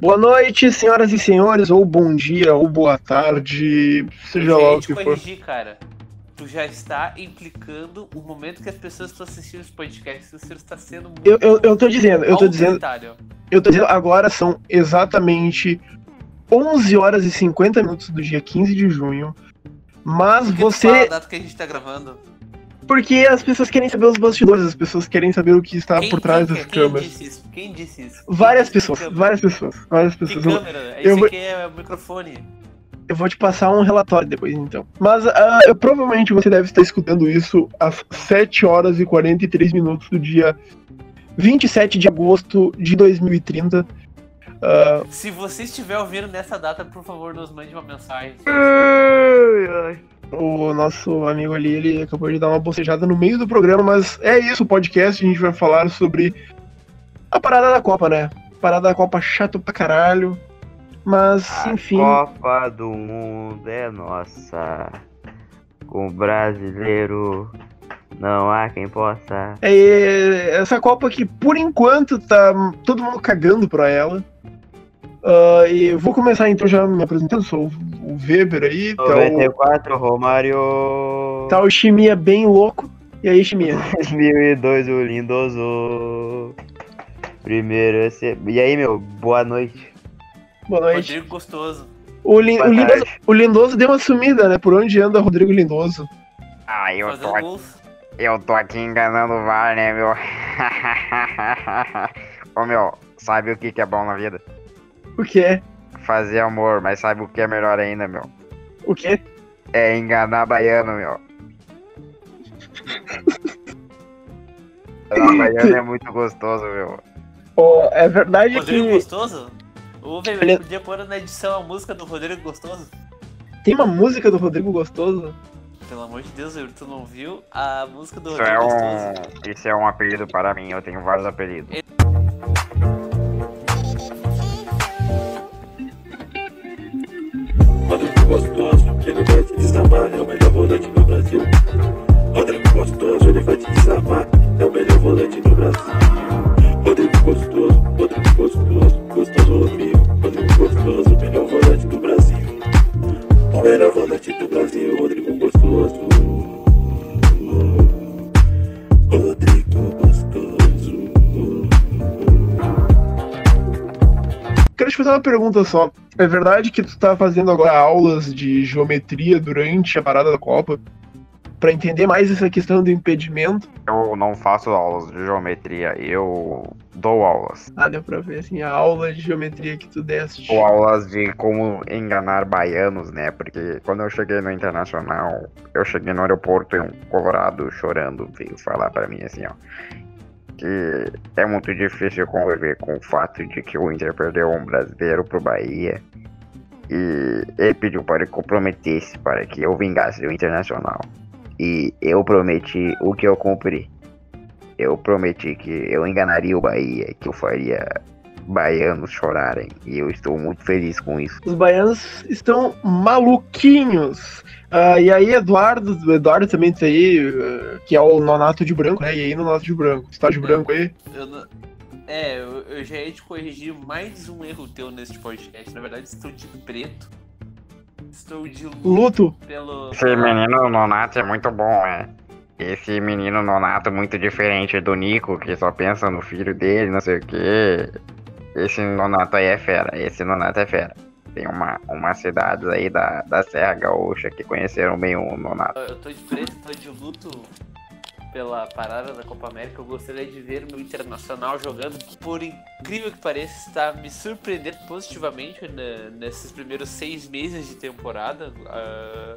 Boa noite, senhoras e senhores, ou bom dia, ou boa tarde, seja lá o que for. corrigir, cara. Tu já está implicando o momento que as pessoas estão assistindo esse podcast. Você está sendo muito Eu, eu, eu tô dizendo, eu tô dizendo, eu tô dizendo, agora são exatamente 11 horas e 50 minutos do dia 15 de junho. Mas Por que tu fala a você. data que a gente tá gravando? Porque as pessoas querem saber os bastidores, as pessoas querem saber o que está Quem- por trás quem, das quem câmeras. disse isso? Quem disse isso? Várias pessoas, que várias pessoas, várias Que pessoas. Eu, câmera? eu Esse vou- aqui é o microfone. eu vou te passar um relatório depois, então. Mas ah, eu, provavelmente você deve estar escutando isso às 7 horas e 43 minutos do dia 27 de agosto de 2030. Ah, Se você estiver ouvindo nessa data, por favor, nos mande uma mensagem. O nosso amigo ali, ele acabou de dar uma bocejada no meio do programa, mas é isso, o podcast, a gente vai falar sobre a parada da Copa, né? Parada da Copa chato pra caralho. Mas, A enfim. Copa do Mundo é nossa. Com o brasileiro não há quem possa. É, essa Copa que, por enquanto, tá todo mundo cagando pra ela. Ah, e eu vou começar então já me apresentando, sou o Weber aí, tá o, 94, Romário. tá o Chimia bem louco. E aí, Chimia? 2002, o lindoso. Primeiro esse. E aí, meu, boa noite. Boa noite. Rodrigo Gostoso. O, Lin- o Lindoso, o Lindoso deu uma sumida, né? Por onde anda Rodrigo Lindoso? Ah, eu tô, Fazendo aqui, gols. eu tô aqui enganando o VAR, né, meu? Ô, meu, sabe o que, que é bom na vida? O quê? Fazer amor, mas sabe o que é melhor ainda, meu? O quê? É enganar baiano, meu. Enganar baiano é muito gostoso, meu. Oh, é verdade Rodrigo que Gostoso? Ô, velho, Ele- ele podia pôr na edição a música do Rodrigo Gostoso? tem uma música do Rodrigo Gostoso. Pelo amor de Deus, Yuri, tu não viu a música do Isso é Rodrigo Gostoso? um. Isso é um apelido para mim, eu tenho vários apelidos. Rodrigo Gostoso, ele vai te desamar, é o melhor volante do Brasil. Rodrigo Gostoso, ele vai te desamar, é o melhor volante do Brasil. Rodrigo Gostoso, Rodrigo Gostoso, gostoso Rodrigo. Rodrigo Gostoso, melhor volante do Brasil. O melhor volante do Brasil, Rodrigo Gostoso. Rodrigo Gostoso. Quero te fazer uma pergunta só. É verdade que tu tá fazendo agora aulas de geometria durante a parada da Copa? Pra entender mais essa questão do impedimento? Eu não faço aulas de geometria, eu dou aulas. Ah, deu pra ver, assim, a aula de geometria que tu deste. Dou aulas de como enganar baianos, né? Porque quando eu cheguei no internacional, eu cheguei no aeroporto em um Colorado chorando, veio falar pra mim assim, ó. Que é muito difícil conviver com o fato de que o Inter perdeu um brasileiro pro Bahia. E ele pediu para que eu prometesse para que eu vingasse o Internacional. E eu prometi o que eu cumpri. Eu prometi que eu enganaria o Bahia, que eu faria baianos chorarem. E eu estou muito feliz com isso. Os baianos estão maluquinhos. Ah, e aí, Eduardo, o Eduardo também tá aí, ah, que é o Nonato de branco, né? E aí, Nonato de branco. Você tá de branco aí? Eu não- É, eu, eu já ia te corrigir mais um erro teu neste podcast. Na verdade, estou de preto. Estou de luto Luto. pelo. Esse menino Nonato é muito bom, né? Esse menino Nonato é muito diferente do Nico, que só pensa no filho dele, não sei o quê. Esse Nonato aí é fera, esse Nonato é fera. Tem uma, umas cidades aí da, da Serra Gaúcha que conheceram bem o Nonato. Eu tô de preto, tô de luto pela parada da Copa América. Eu gostaria de ver meu internacional jogando. que, Por incrível que pareça, está me surpreendendo positivamente né, nesses primeiros seis meses de temporada. ah,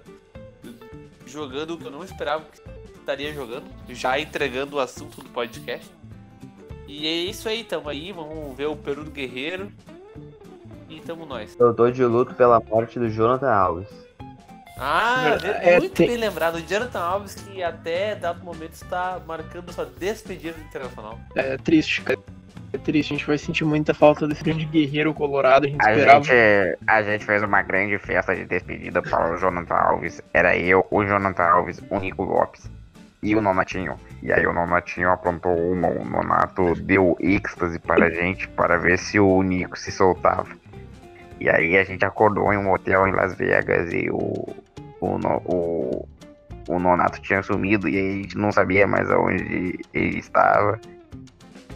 jogando o que eu não esperava que estaria jogando. Já entregando o assunto do podcast. E é isso aí, tamo aí. Vamos ver o Peru do Guerreiro. E tamo nós. Eu tô de luto pela morte do Jonathan Alves. Ah, É, muito tem- bem lembrado. O Jonathan Alves, que até dado momento está marcando sua despedida do internacional. É triste, cara. É triste, a gente vai sentir muita falta desse grande guerreiro colorado, a gente A esperava. gente, a gente fez uma grande festa de despedida para o Jonathan Alves. Era eu, o Jonathan Alves, o Nico Lopes. E o Nonatinho. E aí o Nonatinho aprontou uma, o Nonato deu êxtase para a gente para ver se o Nico se soltava. E aí a gente acordou em um hotel em Las Vegas e o, o, o, o Nonato tinha sumido e a gente não sabia mais aonde ele estava.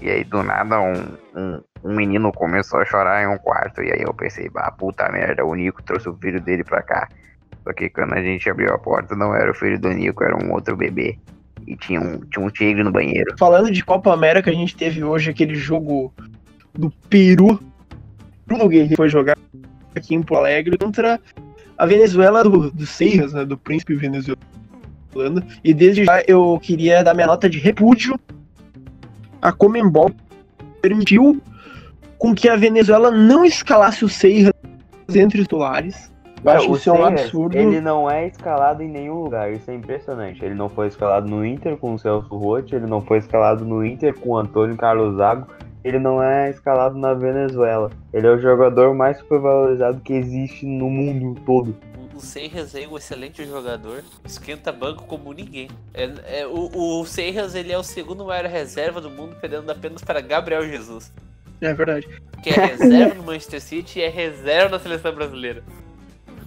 E aí do nada um, um, um menino começou a chorar em um quarto e aí eu pensei, bah, puta merda, o Nico trouxe o filho dele pra cá. Só que quando a gente abriu a porta não era o filho do Nico, era um outro bebê. E tinha um, tinha um tigre no banheiro. Falando de Copa América, a gente teve hoje aquele jogo do Peru. Bruno Guerreiro foi jogar aqui em Porto Alegre contra a Venezuela do, do Seiras, né, do príncipe venezuelano. E desde já eu queria dar minha nota de repúdio. A Comembol permitiu com que a Venezuela não escalasse o Seiras entre os titulares. Eu acho o isso é um absurdo. Ele não é escalado em nenhum lugar, isso é impressionante. Ele não foi escalado no Inter com o Celso Rotti, ele não foi escalado no Inter com o Antônio Carlos Zago, ele não é escalado na Venezuela. Ele é o jogador mais supervalorizado que existe no mundo todo. O Seiras é um excelente jogador, esquenta banco como ninguém. É, é, o, o Seiras ele é o segundo maior reserva do mundo, perdendo apenas para Gabriel Jesus, É verdade. que é reserva no Manchester City e é reserva na seleção brasileira.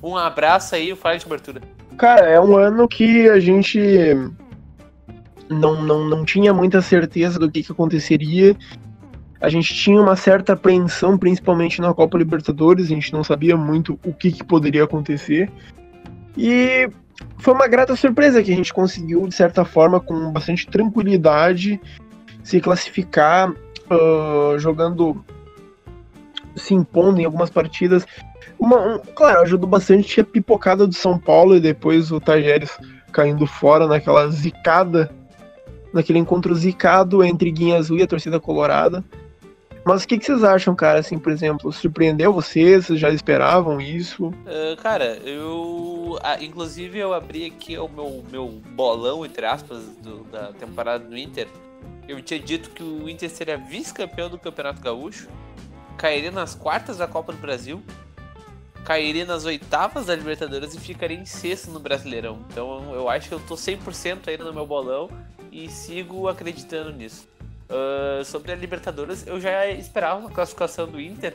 Um abraço aí, o Fala de cobertura. Cara, é um ano que a gente não, não, não tinha muita certeza do que, que aconteceria. A gente tinha uma certa apreensão, principalmente na Copa Libertadores, a gente não sabia muito o que, que poderia acontecer. E foi uma grata surpresa que a gente conseguiu, de certa forma, com bastante tranquilidade, se classificar ah, jogando, se impondo em algumas partidas. Uma, um- claro, ajudou bastante a pipocada do São Paulo e depois o Tajeres caindo fora naquela zicada, naquele encontro zicado entre Guinha Azul e a torcida colorada. Mas o que, que vocês acham, cara? Assim, por exemplo, surpreendeu vocês? Vocês já esperavam isso? Ah, cara, eu. ah, inclusive eu abri aqui o meu, meu bolão, entre aspas, do- da temporada do Inter. Eu tinha dito que o Inter seria vice-campeão do Campeonato Gaúcho, cairia nas quartas da Copa do Brasil, cairia nas oitavas da Libertadores e ficaria em sexto no Brasileirão. Então eu acho que eu tô 100% ainda no meu bolão e sigo acreditando nisso. Ah, sobre a Libertadores, eu já esperava uma classificação do Inter,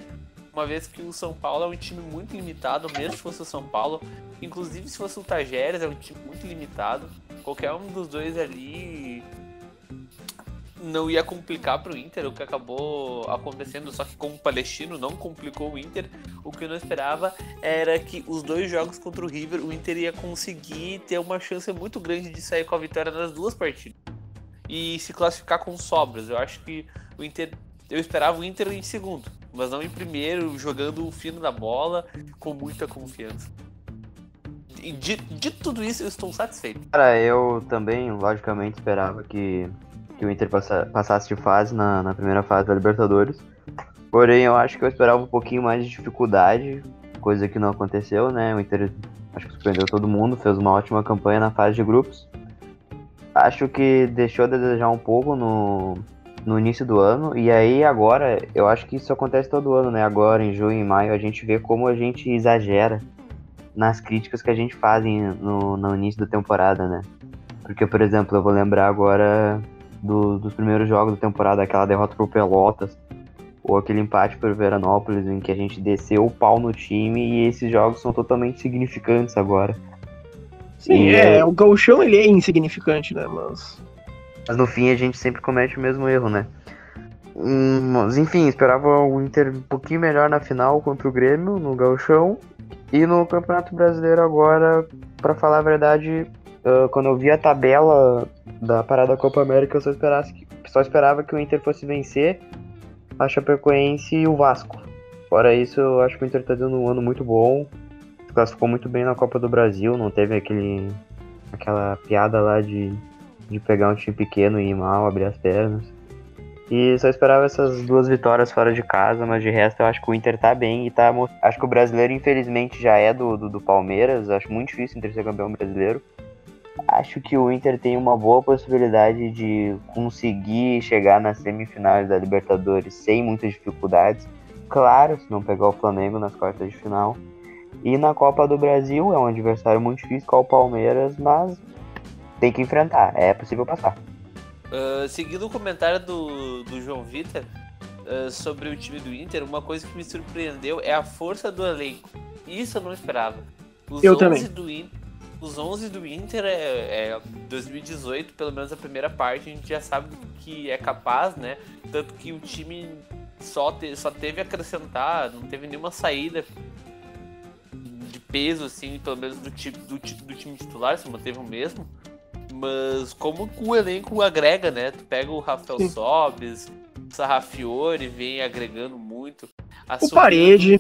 uma vez que o São Paulo é um time muito limitado, mesmo se fosse o São Paulo. Inclusive, se fosse o Tajeres, é um time muito limitado. Qualquer um dos dois ali não ia complicar pro Inter, o que acabou acontecendo, só que como o Palestino não complicou o Inter, o que eu não esperava era que os dois jogos contra o River, o Inter ia conseguir ter uma chance muito grande de sair com a vitória nas duas partidas. E se classificar com sobras. Eu acho que o Inter. Eu esperava o Inter em segundo, mas não em primeiro, jogando o fino da bola, com muita confiança. De, de tudo isso, eu estou satisfeito. Cara, eu também, logicamente, esperava que, que o Inter passa- passasse de fase na, na primeira fase da Libertadores. Porém, eu acho que eu esperava um pouquinho mais de dificuldade, coisa que não aconteceu, né? O Inter acho que surpreendeu todo mundo, fez uma ótima campanha na fase de grupos. Acho que deixou a desejar um pouco no, no início do ano, e aí agora, eu acho que isso acontece todo ano, né? Agora, em junho e maio, a gente vê como a gente exagera nas críticas que a gente faz no, no início da temporada, né? Porque, por exemplo, eu vou lembrar agora do- dos primeiros jogos da temporada, aquela derrota pro Pelotas, ou aquele empate por Veranópolis, em que a gente desceu o pau no time e esses jogos são totalmente significantes agora. Sim, E é, o gauchão ele é insignificante, né? Mas. Mas no fim a gente sempre comete o mesmo erro, né? Hum, Mas enfim, esperava o Inter um pouquinho melhor na final contra o Grêmio, no Gauchão. E no Campeonato Brasileiro agora, pra falar a verdade, ah, quando eu vi a tabela da parada da Copa América, eu só, esperasse que- só esperava que o Inter fosse vencer a Chapecoense e o Vasco. Fora isso, eu acho que o Inter tá dando um ano muito bom. Se classificou muito bem na Copa do Brasil, não teve aquele aquela piada lá de de pegar um time pequeno e ir mal, abrir as pernas. E só esperava essas duas vitórias fora de casa, mas de resto eu acho que o Inter tá bem e tá. Acho que o brasileiro, infelizmente, já é do, do, do Palmeiras. Acho muito difícil o Inter ser campeão brasileiro. Acho que o Inter tem uma boa possibilidade de conseguir chegar nas semifinais da Libertadores sem muitas dificuldades. Claro, se não pegar o Flamengo nas quartas de final. E na Copa do Brasil é um adversário muito difícil com o Palmeiras, mas tem que enfrentar, é possível passar. Uh, seguindo o comentário do, do João Vitor uh, sobre o time do Inter, uma coisa que me surpreendeu é a força do elenco. Isso eu não esperava. Os Eu 11 também. Do In- os 11 do Inter é, é 2018, pelo menos a primeira parte, a gente já sabe que é capaz, né? Tanto que o time só, te- só teve a acrescentar, não teve nenhuma saída de peso, assim, pelo menos do, ti- do, do time titular, se manteve o mesmo. Mas como o elenco agrega, né? Tu pega o Rafael Sim. Sobes, o Sarrafiore vem agregando muito. O Parede.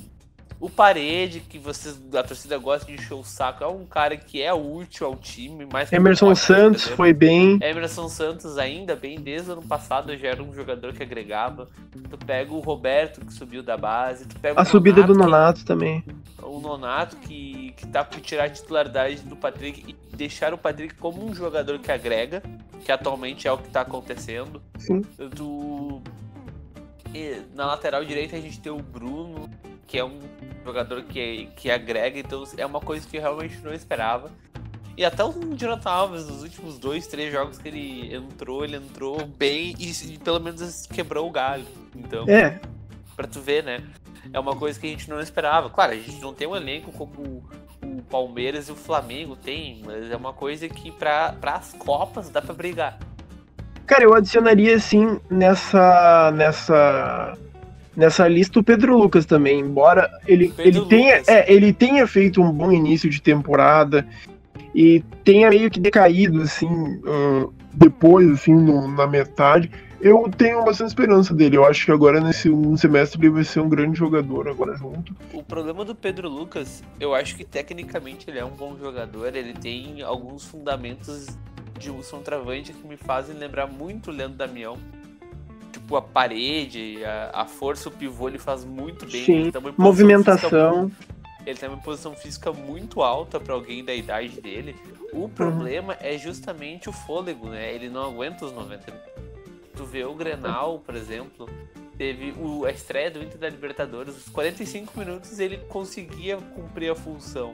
Do- O Parede, que vocês, a torcida gosta de encher o saco, é um cara que é útil ao time. Mais Emerson Santos exemplo. foi bem. Emerson Santos ainda bem, desde o ano passado já era um jogador que agregava. Tu pega o Roberto, que subiu da base. Tu pega A subida do que- Nonato também. o Nonato que, que tá por tirar a titularidade do Patrick e deixar o Patrick como um jogador que agrega, que atualmente é o que tá acontecendo. Sim. Do... na lateral direita a gente tem o Bruno, que é um jogador que, que agrega, então é uma coisa que eu realmente não esperava. E até o Jonathan Alves, nos últimos dois, três jogos que ele entrou, ele entrou bem e, pelo menos quebrou o galho. Então, É, Pra tu ver, né? É uma coisa que a gente não esperava. Claro, a gente não tem um elenco como o, Palmeiras e o Flamengo tem, mas é uma coisa que pra, as Copas dá pra brigar. cara, eu adicionaria assim nessa nessa nessa lista o Pedro Lucas também, embora ele, Pedro ele tenha é, ele tenha feito um bom início de temporada e tenha meio que decaído assim ah, depois assim no- na metade. Eu tenho bastante esperança dele. Eu acho que agora nesse segundo semestre ele vai ser um grande jogador agora junto. O problema do Pedro Lucas, eu acho que tecnicamente ele é um bom jogador, ele tem alguns fundamentos de um centroavante que me fazem lembrar muito o Leandro Damião. Tipo, a parede, a, a força, o pivô ele faz muito bem. Sim, ele física Movimentação. Ele tem uma posição física muito alta pra alguém da idade dele. O problema é justamente o fôlego, né? Ele não aguenta os 90 minutos. Tu vê o Grenal, por exemplo, teve o, a estreia do Inter da Libertadores, os 45 minutos ele conseguia cumprir a função.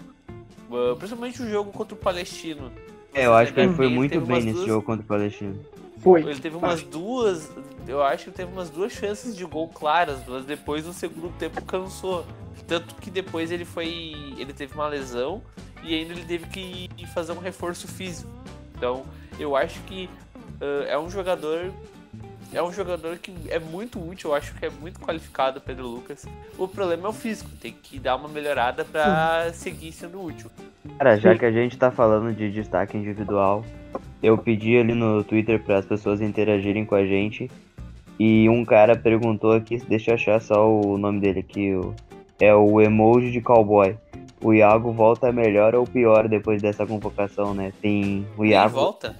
Uh, principalmente o jogo contra o Palestino. É, eu acho que ele foi muito bem nesse duas- jogo contra o Palestino. Foi. Ele teve umas duas. Eu acho que teve umas duas chances de gol claras, mas depois no segundo tempo cansou. Tanto que depois ele foi. Ele teve uma lesão e ainda ele teve que fazer um reforço físico. Então eu acho que ah, é um jogador. É um jogador que é muito útil, eu acho que é muito qualificado, o Pedro Lucas. O problema é o físico, tem que dar uma melhorada pra seguir sendo útil. Cara, já que a gente tá falando de destaque individual, eu pedi ali no Twitter para as pessoas interagirem com a gente. E um cara perguntou aqui, deixa eu achar só o nome dele aqui, o- é o emoji de cowboy. O Iago volta melhor ou pior depois dessa convocação, né? Tem o E Iago. volta?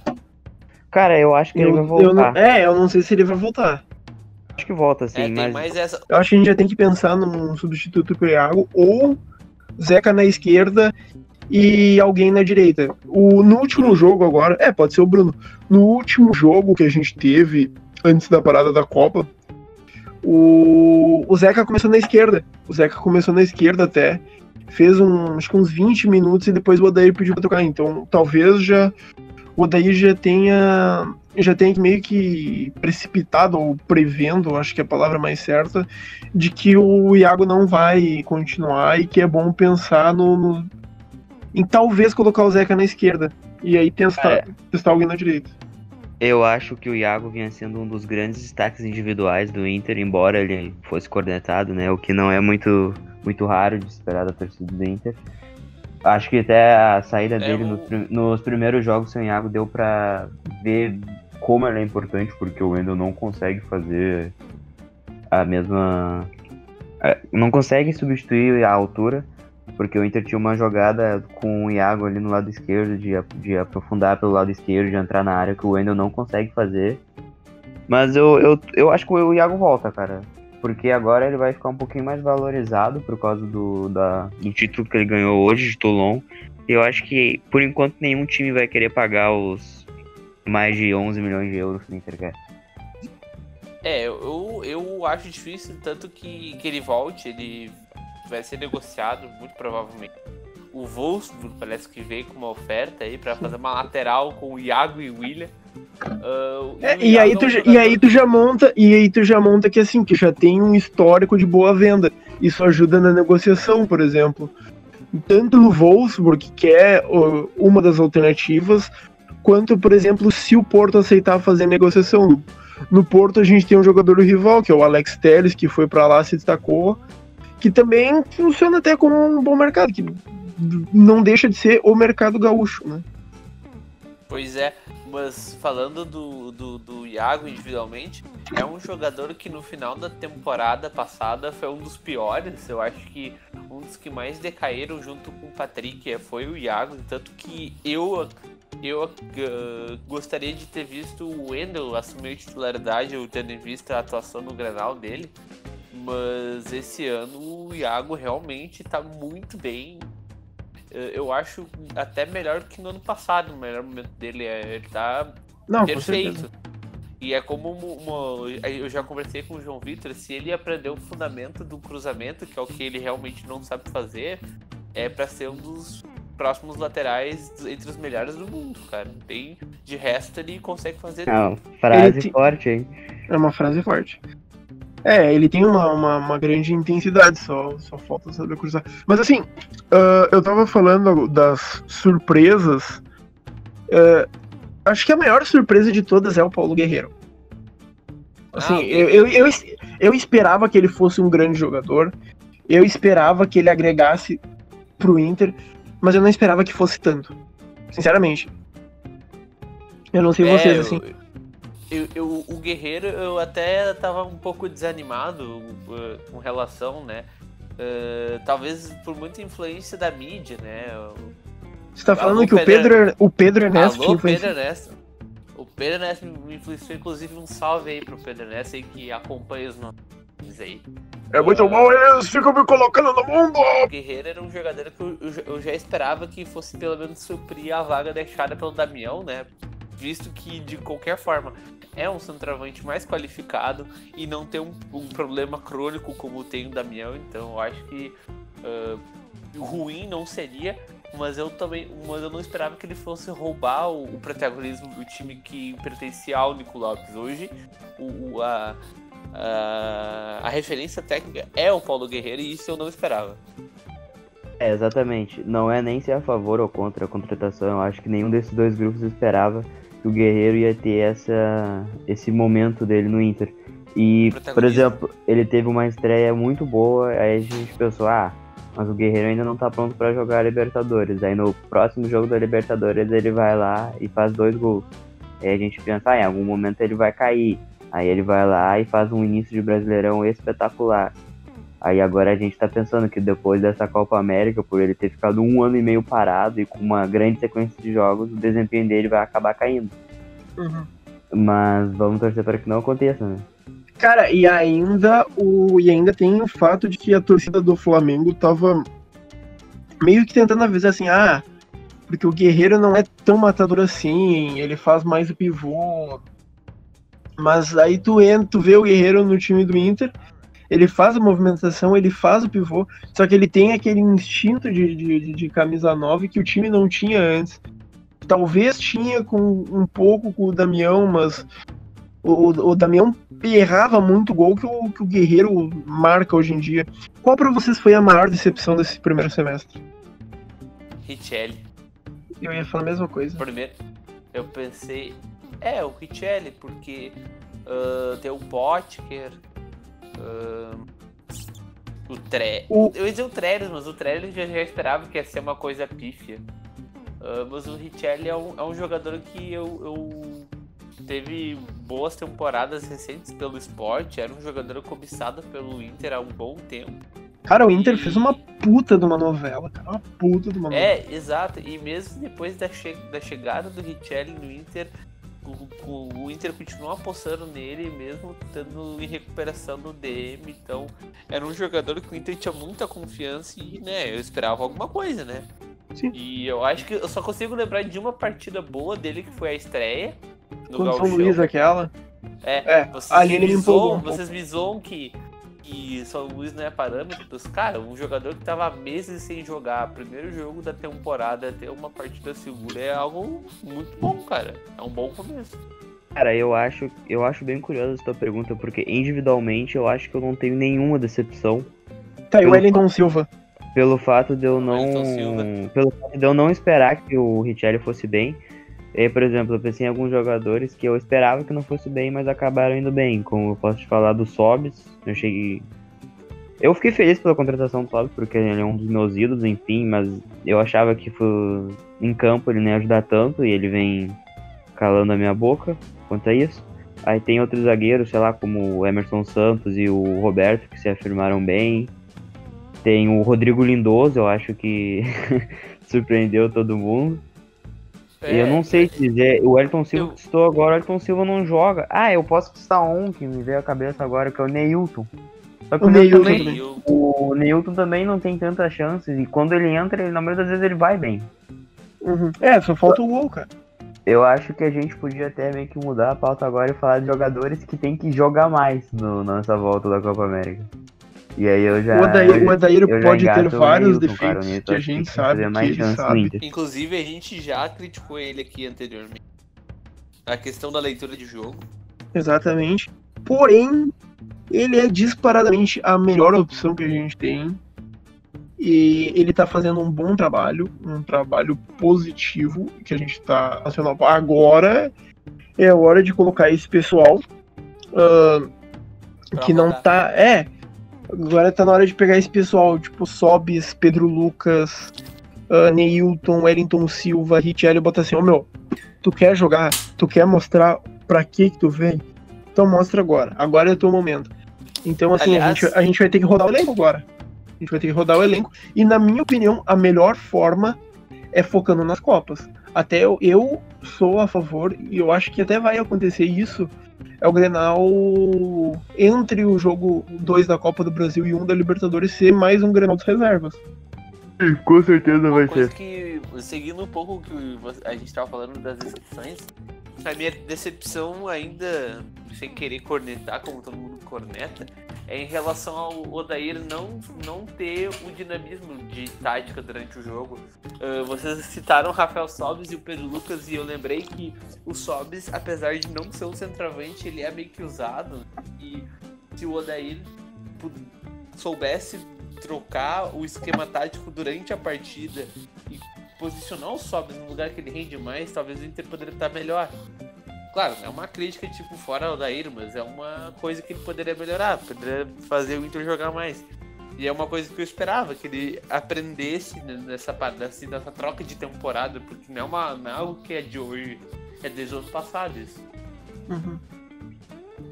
Cara, eu acho que ele vai Eu, eu voltar. não, é, eu não sei se ele vai voltar. Acho que volta, sim, é, mas. mais essa. Eu acho que a gente já tem que pensar num substituto pro Iago, ou Zeca na esquerda e alguém na direita. O, no último jogo agora, é, pode ser o Bruno. No último jogo que a gente teve, antes da parada da Copa, o, o Zeca começou na esquerda. O Zeca começou na esquerda até. Fez um, acho que uns 20 minutos e depois o Odair pediu pra trocar. Então talvez já o Odair já tenha já tenha meio que precipitado ou prevendo, acho que é a palavra mais certa, de que o Iago não vai continuar e que é bom pensar no, no- em talvez colocar o Zeca na esquerda e aí testar, É. testar alguém na direita. Eu acho que o Iago vinha sendo um dos grandes destaques individuais do Inter, embora ele fosse cornetado, né? O que não é muito, muito raro de esperar da torcida do Inter. Acho que até a saída dele o- nos, prim- nos primeiros jogos sem o Iago deu pra ver como ele é importante, porque o Wendel não consegue fazer a mesma. é, Não consegue substituir a altura, porque o Inter tinha uma jogada com o Iago ali no lado esquerdo, de, de aprofundar pelo lado esquerdo, de entrar na área, que o Wendel não consegue fazer. Mas eu, eu, eu acho que o Iago volta, cara. Porque agora ele vai ficar um pouquinho mais valorizado por causa do, da, do título que ele ganhou hoje de Toulon. Eu acho que, por enquanto, nenhum time vai querer pagar os mais de 11 milhões de euros que o Inter quer. É, eu, eu acho difícil, tanto que, que ele volte, ele vai ser negociado, muito provavelmente. o Wolfsburg parece que veio com uma oferta aí pra fazer uma lateral com o Iago e o William. Ah, o É, e, aí é um tu, já- e aí tu já monta, e aí tu já monta que assim, que já tem um histórico de boa venda. Isso ajuda na negociação, por exemplo. Tanto no Wolfsburg, que é uma das alternativas, quanto, por exemplo, se o Porto aceitar fazer negociação. No Porto a gente tem um jogador rival, que é o Alex Telles, que foi pra lá, se destacou, que também funciona até como um bom mercado, que não deixa de ser o mercado gaúcho, né? Pois é, mas falando do, do, do Iago individualmente, é um jogador que no final da temporada passada foi um dos piores. Eu acho que um dos que mais decaíram junto com o Patrick é, foi o Iago. Tanto que eu, eu ah, gostaria de ter visto o Wendel assumir a titularidade, tendo em vista a atuação no Granal dele. Mas esse ano o Iago realmente tá muito bem. Eu acho até melhor que no ano passado. O melhor momento dele é ele tá Não, perfeito. E é como uma, uma- Eu já conversei com o João Vitor, se ele aprender o fundamento do cruzamento, que é o que ele realmente não sabe fazer, é pra ser um dos próximos laterais entre os melhores do mundo, cara. Tem de resto ele consegue fazer Não, frase Ele te- forte, hein? É uma frase forte. É, ele tem uma, uma, uma grande intensidade, só, só falta saber cruzar. Mas assim, ah, eu tava falando das surpresas. ah, acho que a maior surpresa de todas é o Paulo Guerreiro. Assim, Ah, eu, eu, eu, eu esperava que ele fosse um grande jogador. Eu esperava que ele agregasse pro Inter, mas eu não esperava que fosse tanto. Sinceramente. Eu não sei É, vocês, assim. eu- eu- o Guerreiro, eu até tava um pouco desanimado uh, com relação, né? Uh, talvez por muita influência da mídia, né? Você tá falando Alô, que o Pedro- Pedro, o Pedro Ernesto Alô, influencia- Pedro Ernesto. O Pedro Ernesto me influenciou, inclusive, um salve aí pro Pedro Ernesto aí que acompanha os nomes aí. É muito bom, eles ficam me colocando no mundo! O Guerreiro era um jogador que eu, eu eu já esperava que fosse pelo menos suprir a vaga deixada pelo Damião, né? Visto que, de qualquer forma, é um centroavante mais qualificado e não tem um, um problema crônico como tem o Damião, então eu acho que ah, ruim não seria, mas eu também mas eu não esperava que ele fosse roubar o, o protagonismo do time que pertencia ao Nico Lopes. Hoje, o, a, a, a referência técnica é o Paulo Guerreiro e isso eu não esperava. É, exatamente. Não é nem ser a favor ou contra a contratação. Eu acho que nenhum desses dois grupos esperava que o Guerreiro ia ter essa, esse momento dele no Inter. E, por exemplo, ele teve uma estreia muito boa, aí a gente pensou, ah, mas o Guerreiro ainda não tá pronto pra jogar a Libertadores. Aí no próximo jogo da Libertadores ele vai lá e faz dois gols. Aí a gente pensa, ah, em algum momento ele vai cair. Aí ele vai lá e faz um início de Brasileirão espetacular. Aí agora a gente tá pensando que depois dessa Copa América, por ele ter ficado um ano e meio parado e com uma grande sequência de jogos, o desempenho dele vai acabar caindo. Mas vamos torcer para que não aconteça, né? Cara, e ainda o e ainda tem o fato de que a torcida do Flamengo tava meio que tentando avisar assim, ah, porque o Guerreiro não é tão matador assim, ele faz mais o pivô. Mas aí tu entra, tu vê o Guerreiro no time do Inter, ele faz a movimentação, ele faz o pivô, só que ele tem aquele instinto de, de, de- camisa 9 que o time não tinha antes. Talvez tinha com um pouco com o Damião, mas o, o Damião errava muito gol que o, que o Guerreiro marca hoje em dia. Qual pra vocês foi a maior decepção desse primeiro semestre? Richelli. Eu ia falar a mesma coisa. Primeiro, eu pensei, é, o Richelli, porque ah, tem o Potker, ah, o Tre... O- Eu ia dizer o Trellis, mas o Trellis já, já esperava que ia ser uma coisa pífia. Ah, mas o Richelli é um, é um jogador que eu, eu teve boas temporadas recentes pelo esporte, era um jogador cobiçado pelo Inter há um bom tempo. Cara, o Inter fez uma puta de uma novela, cara. Uma puta de uma novela. É, exato. E mesmo depois da, che- da chegada do Richelli no Inter, o, o- Inter continuou apostando nele, mesmo estando em recuperação no DM. Então, era um jogador que o Inter tinha muita confiança e, né, eu esperava alguma coisa, né? Sim. E eu acho que eu só consigo lembrar de uma partida boa dele, que foi a estreia. No Contra o São. Luís, aquela. É, É, vocês ali me zoam, um vocês me zoam que, que São Luís não é parâmetros, cara, um jogador que tava meses sem jogar, primeiro jogo da temporada, ter uma partida segura é algo muito bom, cara. É um bom começo. Cara, eu acho, eu acho bem curiosa essa tua pergunta, porque individualmente eu acho que eu não tenho nenhuma decepção Tá, e o Wellington Silva. pelo fato de eu não. Pelo fato de eu não esperar que o Richelli fosse bem. E, por exemplo, eu pensei em alguns jogadores que eu esperava que não fosse bem, mas acabaram indo bem. Como eu posso te falar do Sobs, eu cheguei. Eu fiquei feliz pela contratação do Sobs, porque ele é um dos meus ídolos, enfim, mas eu achava que foi... em campo ele não ia ajudar tanto e ele vem calando a minha boca quanto a isso. Aí tem outros zagueiros, sei lá, como o Emerson Santos e o Roberto, que se afirmaram bem. Tem o Rodrigo Lindoso, eu acho que surpreendeu todo mundo. E eu não sei te dizer, o Elton Silva É, eu- que estou agora, o Elton Silva não joga. Ah, eu posso citar um que me veio à cabeça agora, que é o Neilton. Só que O o, Neilton Neilton também, o Neilton também não tem tantas chances, e quando ele entra, ele, na maioria das vezes ele vai bem. Uhum. É, só falta o gol, cara. Eu acho que a gente podia até meio que mudar a pauta agora e falar de jogadores que tem que jogar mais no, nessa volta da Copa América. E aí eu já. o Odair, o já pode ter vários defeitos que a gente que sabe que mais ele sabe. Inclusive, a gente já criticou ele aqui anteriormente. A questão da leitura de jogo. Exatamente. Porém, ele é disparadamente a melhor opção que a gente tem. E ele tá fazendo um bom trabalho, um trabalho positivo que a gente tá acionando. Agora é hora de colocar esse pessoal Pra que não tá. É. Agora tá na hora de pegar esse pessoal, tipo Sobis, Pedro Lucas, ah, Neilton, Wellington Silva, Richelli, botar assim, ô meu, tu quer jogar? Tu quer mostrar pra que que tu vem? Então mostra agora. Agora é o teu momento. Então, assim, a, Aliás- gente, a gente vai ter que rodar o elenco agora. A gente vai ter que rodar o elenco. E, na minha opinião, a melhor forma é focando nas Copas. Até eu, eu sou a favor, e eu acho que até vai acontecer isso. É o Grenal entre o jogo 2 da Copa do Brasil e um da Libertadores ser mais um Grenal das reservas. Com certeza Uma coisa que, seguindo um pouco o que a gente tava falando das decepções, a minha decepção ainda, sem querer cornetar, como todo mundo corneta, é em relação ao Odair não, não ter o dinamismo de tática durante o jogo. Ah, vocês citaram Rafael Sobis e o Pedro Lucas, e eu lembrei que o Sobis, apesar de não ser um centroavante, ele é meio que usado, e se o Odair soubesse trocar o esquema tático durante a partida e posicionar o Sobis no lugar que ele rende mais, talvez o Inter poderia estar melhor. Claro, é uma crítica tipo fora o Daír, mas é uma coisa que ele poderia melhorar, poderia fazer o Inter jogar mais. E é uma coisa que eu esperava, que ele aprendesse nessa, parada, assim, nessa troca de temporada, porque não é, uma, não é algo que é de hoje, é desde o ano passado isso.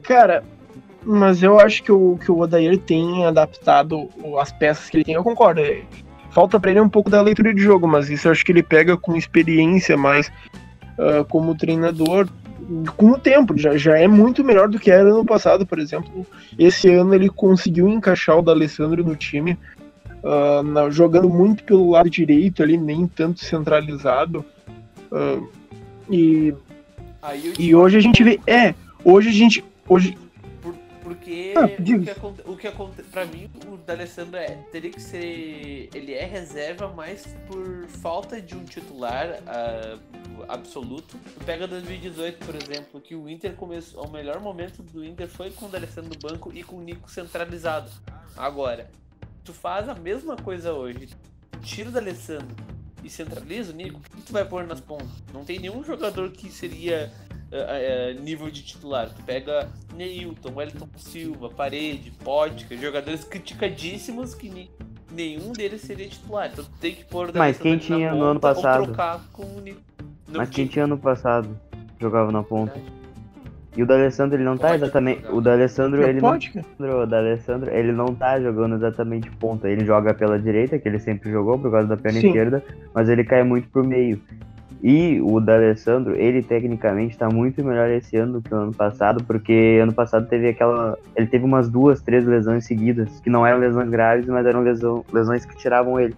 Cara, mas eu acho que o, que o Odair tem adaptado as peças que ele tem, eu concordo. é, Falta pra ele um pouco da leitura de jogo, mas isso eu acho que ele pega com experiência mais ah, como treinador com o tempo. Já, já é muito melhor do que era ano passado, por exemplo. Esse ano ele conseguiu encaixar o D'Alessandro no time, ah, na- jogando muito pelo lado direito ali, nem tanto centralizado. Ah, e, e hoje a gente vê. É, hoje a gente. Hoje, porque Ah, o, que o que pra mim, o D'Alessandro é, teria que ser. Ele é reserva, mas por falta de um titular ah, absoluto. Tu pega 2018, por exemplo, que o Inter começou. O melhor momento do Inter foi com o D'Alessandro no banco e com o Nico centralizado. Agora, tu faz a mesma coisa hoje. Tira o D'Alessandro e centraliza o Nico, o que tu vai pôr nas pontas? Não tem nenhum jogador que seria nível de titular. Tu pega Neilton, Wellington Silva, Parede, Pótica, jogadores criticadíssimos que ni- nenhum deles seria titular. Então tu tem que pôr o Mas quem tinha no ano ponta passado? Ou trocar com o Nico. Não Mas quem tinha. ano passado jogava na ponta. E o D'Alessandro, ele não tá exatamente. O D'Alessandro, ele não. O D'Alessandro, ele não tá jogando exatamente ponta. Ele joga pela direita, que ele sempre jogou por causa da perna Sim. esquerda, mas ele cai muito pro meio. E o D'Alessandro, ele tecnicamente tá muito melhor esse ano do que o ano passado, porque ano passado teve aquela. Ele teve umas duas, três lesões seguidas, que não eram lesões graves, mas eram lesão- lesões que tiravam ele.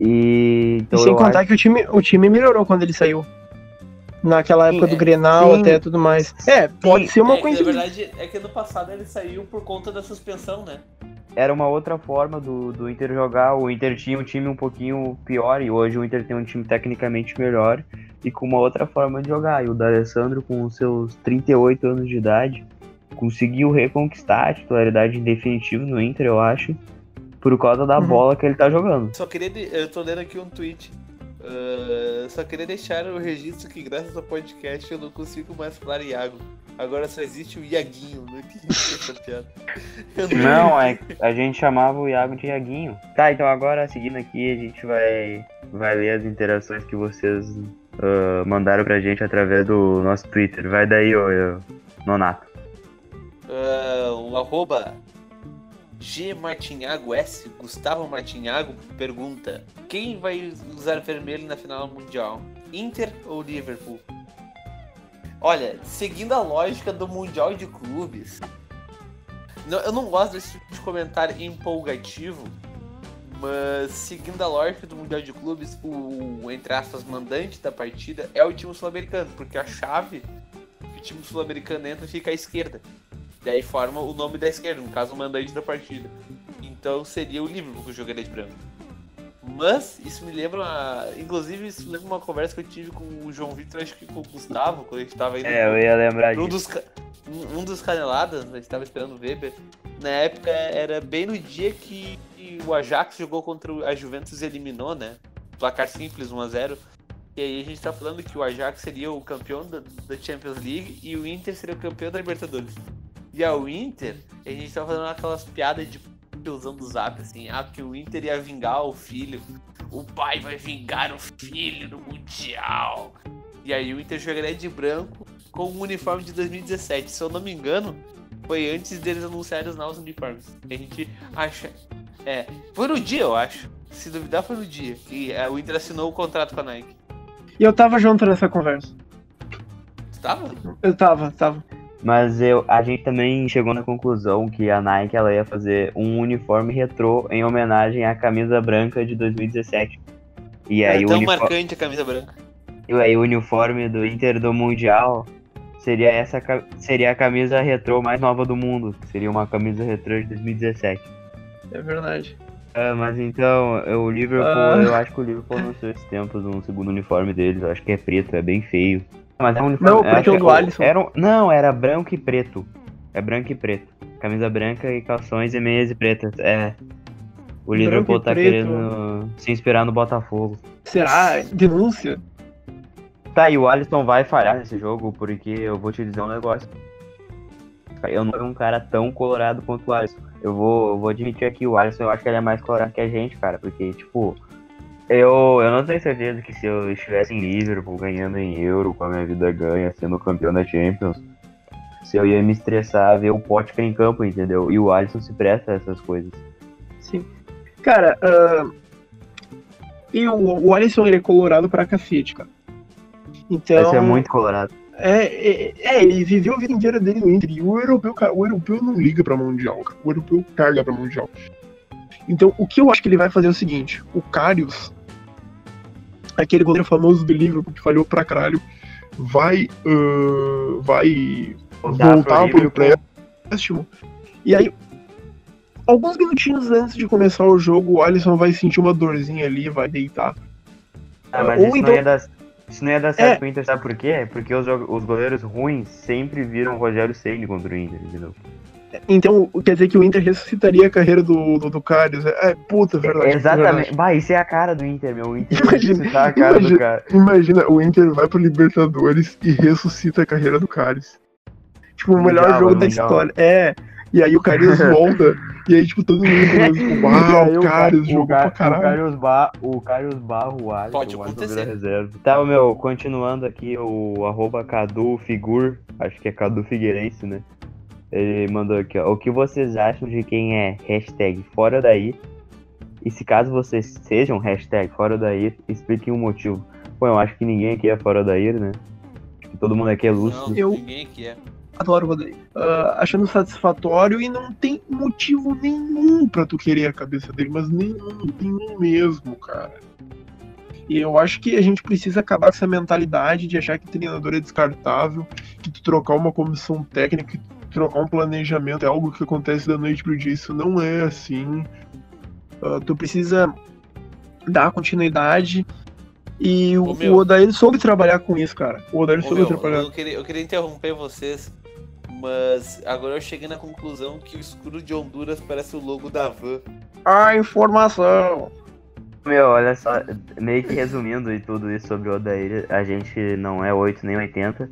E. E Então sem eu contar acho- que o time, o time melhorou quando ele saiu. Naquela época Sim, do Grenal sim. até tudo mais. É, pode ser uma é, na coincidência. verdade, é que no passado ele saiu por conta da suspensão, né? Era uma outra forma do, do Inter jogar. O Inter tinha um time um pouquinho pior e hoje o Inter tem um time tecnicamente melhor e com uma outra forma de jogar. E o D'Alessandro, com os seus 38 anos de idade, conseguiu reconquistar a titularidade em definitivo no Inter, eu acho, por causa da Uhum. bola que ele tá jogando. Só queria. de- Eu tô lendo aqui um tweet. Ah, só queria deixar o registro que graças ao podcast eu não consigo mais falar Iago. Agora só existe o Iaguinho. Não entendi essa piada. Eu Não, é, a gente chamava o Iago de Iaguinho. Tá, então agora seguindo aqui, a gente vai, vai ler as interações que vocês ah, mandaram pra gente através do nosso Twitter. Vai daí, ô, ô, Nonato. Ah, o arroba G Martinhago S, Gustavo Martinhago, pergunta: Quem vai usar vermelho na final mundial? Inter ou Liverpool? Olha, seguindo a lógica do Mundial de Clubes, eu não gosto desse tipo de comentário empolgativo, mas seguindo a lógica do Mundial de Clubes, o, entre aspas, mandante da partida é o time sul-americano, porque a chave que o time sul-americano entra fica à esquerda. Daí forma o nome da esquerda, no caso o mandante da partida. Então seria o Liverpool que jogaria de branco. Mas isso me lembra, uma... inclusive isso me lembra uma conversa que eu tive com o João Vitor, acho que com o Gustavo, quando a gente tava indo É, eu ia lembrar um disso. dos, um dos caneladas, a gente tava esperando o Weber. Na época era bem no dia que o Ajax jogou contra a Juventus e eliminou, né? Placar simples, 1x0. E aí a gente tá falando que o Ajax seria o campeão da, da Champions League e o Inter seria o campeão da Libertadores. E ao Inter, a gente tava fazendo aquelas piadas de tiozão do zap, assim, ah, que o Inter ia vingar o filho. O pai vai vingar o filho no Mundial. E aí o Inter jogaria de branco com o uniforme de 2017. Se eu não me engano, foi antes deles anunciarem os novos uniformes. A gente acha. É, foi no dia, eu acho. Se duvidar, foi no dia que é, o Inter assinou o contrato com a Nike. E eu tava junto nessa conversa. Tava? Eu tava, tava. Mas eu, a gente também chegou na conclusão que a Nike ela ia fazer um uniforme retrô em homenagem à camisa branca de 2017. E aí, é o tão uniforme, marcante a camisa branca. e aí o uniforme do Inter do Mundial seria essa seria a camisa retrô mais nova do mundo. Seria uma camisa retrô de 2017. É verdade. Ah, mas então, o Liverpool, Ah. eu acho que o Liverpool anunciou esses tempos um segundo uniforme deles. Eu acho que é preto, é bem feio. Mas é um uniforme. Não, é o do Alisson. Era não, era branco e preto. É branco e preto. Camisa branca e calções e meias e pretas. É. O Liverpool tá preto. querendo se inspirar no Botafogo. Será? Denúncia? Tá, e o Alisson vai falhar nesse jogo, porque eu vou te dizer um negócio. Eu não sou um cara tão colorado quanto o Alisson. Eu vou, eu vou admitir aqui, o Alisson eu acho que ele é mais colorado que a gente, cara. Porque, tipo, eu, eu não tenho certeza que se eu estivesse em Liverpool, ganhando em euro, com a minha vida ganha, sendo campeão da Champions, se eu ia me estressar a ver o Potker em campo, entendeu? E o Alisson se presta a essas coisas. Sim. Cara, ah, e o, o Alisson ele é colorado pra cacete, cara. Então. Esse é muito colorado. É, é, é, ele viveu a vida inteira dele no Inter. E o europeu, cara, o europeu não liga pra Mundial, cara. O europeu caga pra Mundial. Então, o que eu acho que ele vai fazer é o seguinte: o Karius, aquele goleiro famoso do Liverpool que falhou pra caralho, vai. ah, vai Voltar voltar pro empréstimo. E aí, alguns minutinhos antes de começar o jogo, o Alisson vai sentir uma dorzinha ali, vai deitar. Ah, mas Ou isso, então- não ia dar, isso não ia dar certo É. pro Inter, sabe por quê? Porque os, os goleiros ruins sempre viram o Rogério Ceni contra o Inter, entendeu? Então, quer dizer que o Inter ressuscitaria a carreira do, do, do Karius. É, puta, verdade. Exatamente. verdade. Bah, isso é a cara do Inter, meu. O Inter Imagina- ressuscitar a cara do imagina- cara. Imagina, o Inter vai pro Libertadores e ressuscita a carreira do Karius. Tipo, o melhor jogo da Mundial. história. É. E aí o Karius volta. E aí, tipo, todo mundo tipo, uau, o Karius jogou pra caralho. O Carlos Bar, o Carlos Barro, o Alisson, Pode o acontecer. reserva. Tá, meu, continuando aqui, o arroba Cadu Figur, acho que é Cadu Figueirense, né? Ele mandou aqui, ó. O que vocês acham de quem é hashtag fora daí? E se caso vocês sejam hashtag fora daí, expliquem o motivo. Pô, eu acho que ninguém aqui é fora daí, né? Que todo mundo aqui é lúcido. Não, Eu- ninguém aqui é. Adoro. Ah, achando satisfatório e não tem motivo nenhum pra tu querer a cabeça dele, mas nenhum, nenhum mesmo, cara. E eu acho que a gente precisa acabar com essa mentalidade de achar que treinador é descartável, que tu trocar uma comissão técnica, que tu trocar um planejamento é algo que acontece da noite pro dia. Isso não é assim. Uh, tu precisa dar continuidade. E o, o Odair soube trabalhar com isso, cara. O Odair soube meu, trabalhar. eu, queria, eu queria interromper vocês, mas agora eu cheguei na conclusão que o escudo de Honduras parece o logo da van. A informação! Meu, olha só, meio que resumindo e tudo isso sobre o Odair, a gente não é 8 nem 80.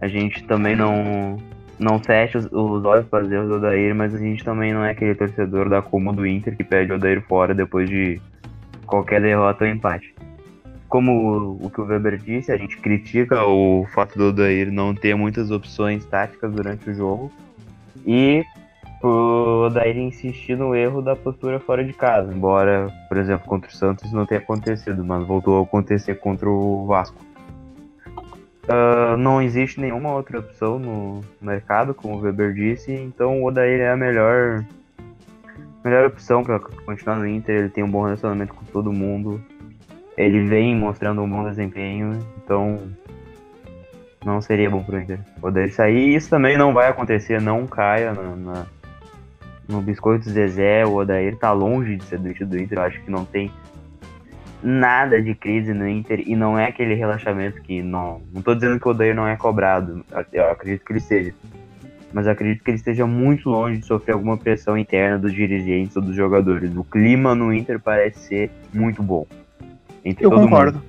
A gente também não, não fecha os, os olhos para erros do Odair, mas a gente também não é aquele torcedor da Como do Inter que pede o Odair fora depois de qualquer derrota ou empate. Como o, o que o Weber disse, a gente critica o fato do Odair não ter muitas opções táticas durante o jogo. E o Odair insistir no erro da postura fora de casa, embora, por exemplo, contra o Santos não tenha acontecido, mas voltou a acontecer contra o Vasco. Ah, não existe nenhuma outra opção no mercado, como o Weber disse, então o Odair é a melhor, melhor opção para continuar no Inter. Ele tem um bom relacionamento com todo mundo, ele vem mostrando um bom desempenho, então não seria bom Inter. O Odair sair, isso também não vai acontecer, não caia na- na, no Biscoito Zezé, o Odair tá longe de ser do Inter, eu acho que não tem nada de crise no Inter e não é aquele relaxamento que não. Não tô dizendo que o Odair não é cobrado, eu acredito que ele seja. Mas acredito que ele esteja muito longe de sofrer alguma pressão interna dos dirigentes ou dos jogadores. O clima no Inter parece ser muito bom. Entre Eu todo concordo. mundo.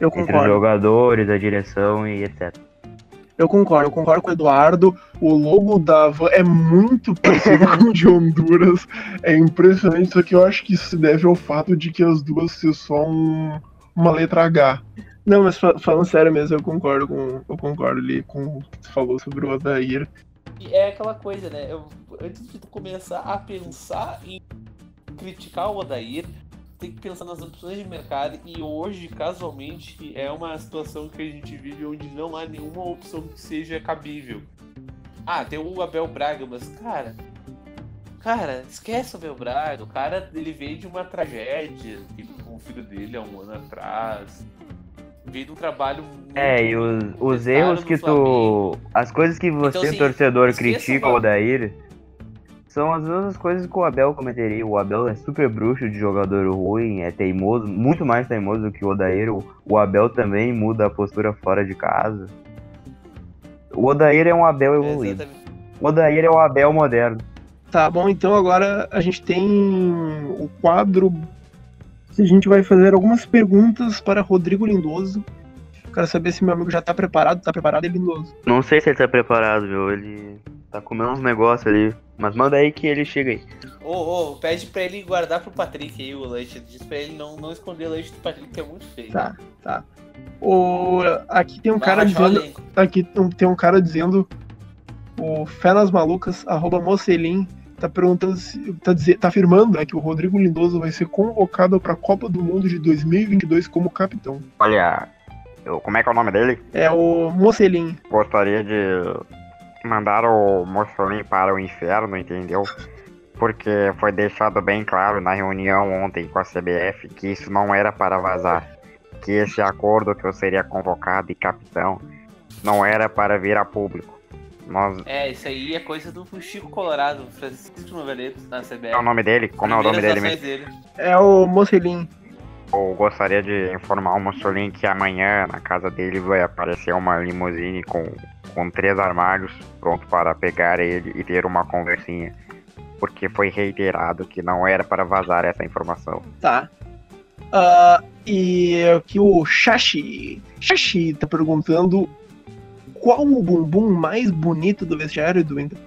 Eu Entre os concordo. jogadores, a direção e etc. Eu concordo, eu concordo com o Eduardo. O logo da van é muito parecido com o de Honduras. É impressionante, só que eu acho que isso se deve ao fato de que as duas são só um- uma letra H. Não, mas fa- falando sério mesmo, eu concordo com. Eu concordo ali com o que tu falou sobre o Odair. É aquela coisa, né? Eu, antes de começar a pensar em criticar o Odair, tem que pensar nas opções de mercado. E hoje, casualmente, é uma situação que a gente vive onde não há nenhuma opção que seja cabível. Ah, tem o Abel Braga, mas cara. Cara, esquece o Abel Braga. O cara ele veio de uma tragédia tipo, com o filho dele há um ano atrás. Veio de um trabalho muito É, e os, os erros que tu. As coisas que você, Então, assim, torcedor, critica o o Odair são as mesmas coisas que o Abel cometeria. O Abel é super bruxo de jogador ruim, é teimoso, muito mais teimoso do que o Odair. O, Abel também muda a postura fora de casa. O Odair é um Abel evoluído. O Odair é o Abel moderno. Tá bom, então agora a gente tem o quadro. A gente vai fazer algumas perguntas para Rodrigo Lindoso. Quero saber se meu amigo já tá preparado. Tá preparado, é Lindoso? Não sei se ele tá preparado, viu? Ele tá comendo uns negócios ali. Mas manda aí que ele chega aí. Ô, ô, pede pra ele guardar pro Patrick aí o lanche. Diz pra ele não, não esconder o lanche do Patrick, que é muito feio. Tá, tá. O, aqui tem um Vai cara dizendo. Aqui tem um- tem um cara dizendo. O Fenas Malucas, arroba Mocelin, tá perguntando se. Tá, dizer, tá afirmando né, que o Rodrigo Lindoso vai ser convocado pra Copa do Mundo de 2022 como capitão. Olha, eu- como é que é o nome dele? É o Mocelin. Gostaria de mandar o Mussolini para o inferno, entendeu? Porque foi deixado bem claro na reunião ontem com a CBF que isso não era para vazar. Que esse acordo que eu seria convocado e capitão não era para vir a público. Nós, É, isso aí é coisa do Chico Colorado, Francisco Noveleto, na CBF. é o nome dele? Como é o nome dele Primeiras mesmo? dele. É o Mocelin. Eu gostaria de informar o Mussolini que amanhã na casa dele vai aparecer uma limusine com, com três armários pronto para pegar ele e ter uma conversinha. Porque foi reiterado que não era para vazar essa informação. Tá. Ah, e aqui o Shashi. Shashi tá perguntando qual o bumbum mais bonito do vestiário do Inter.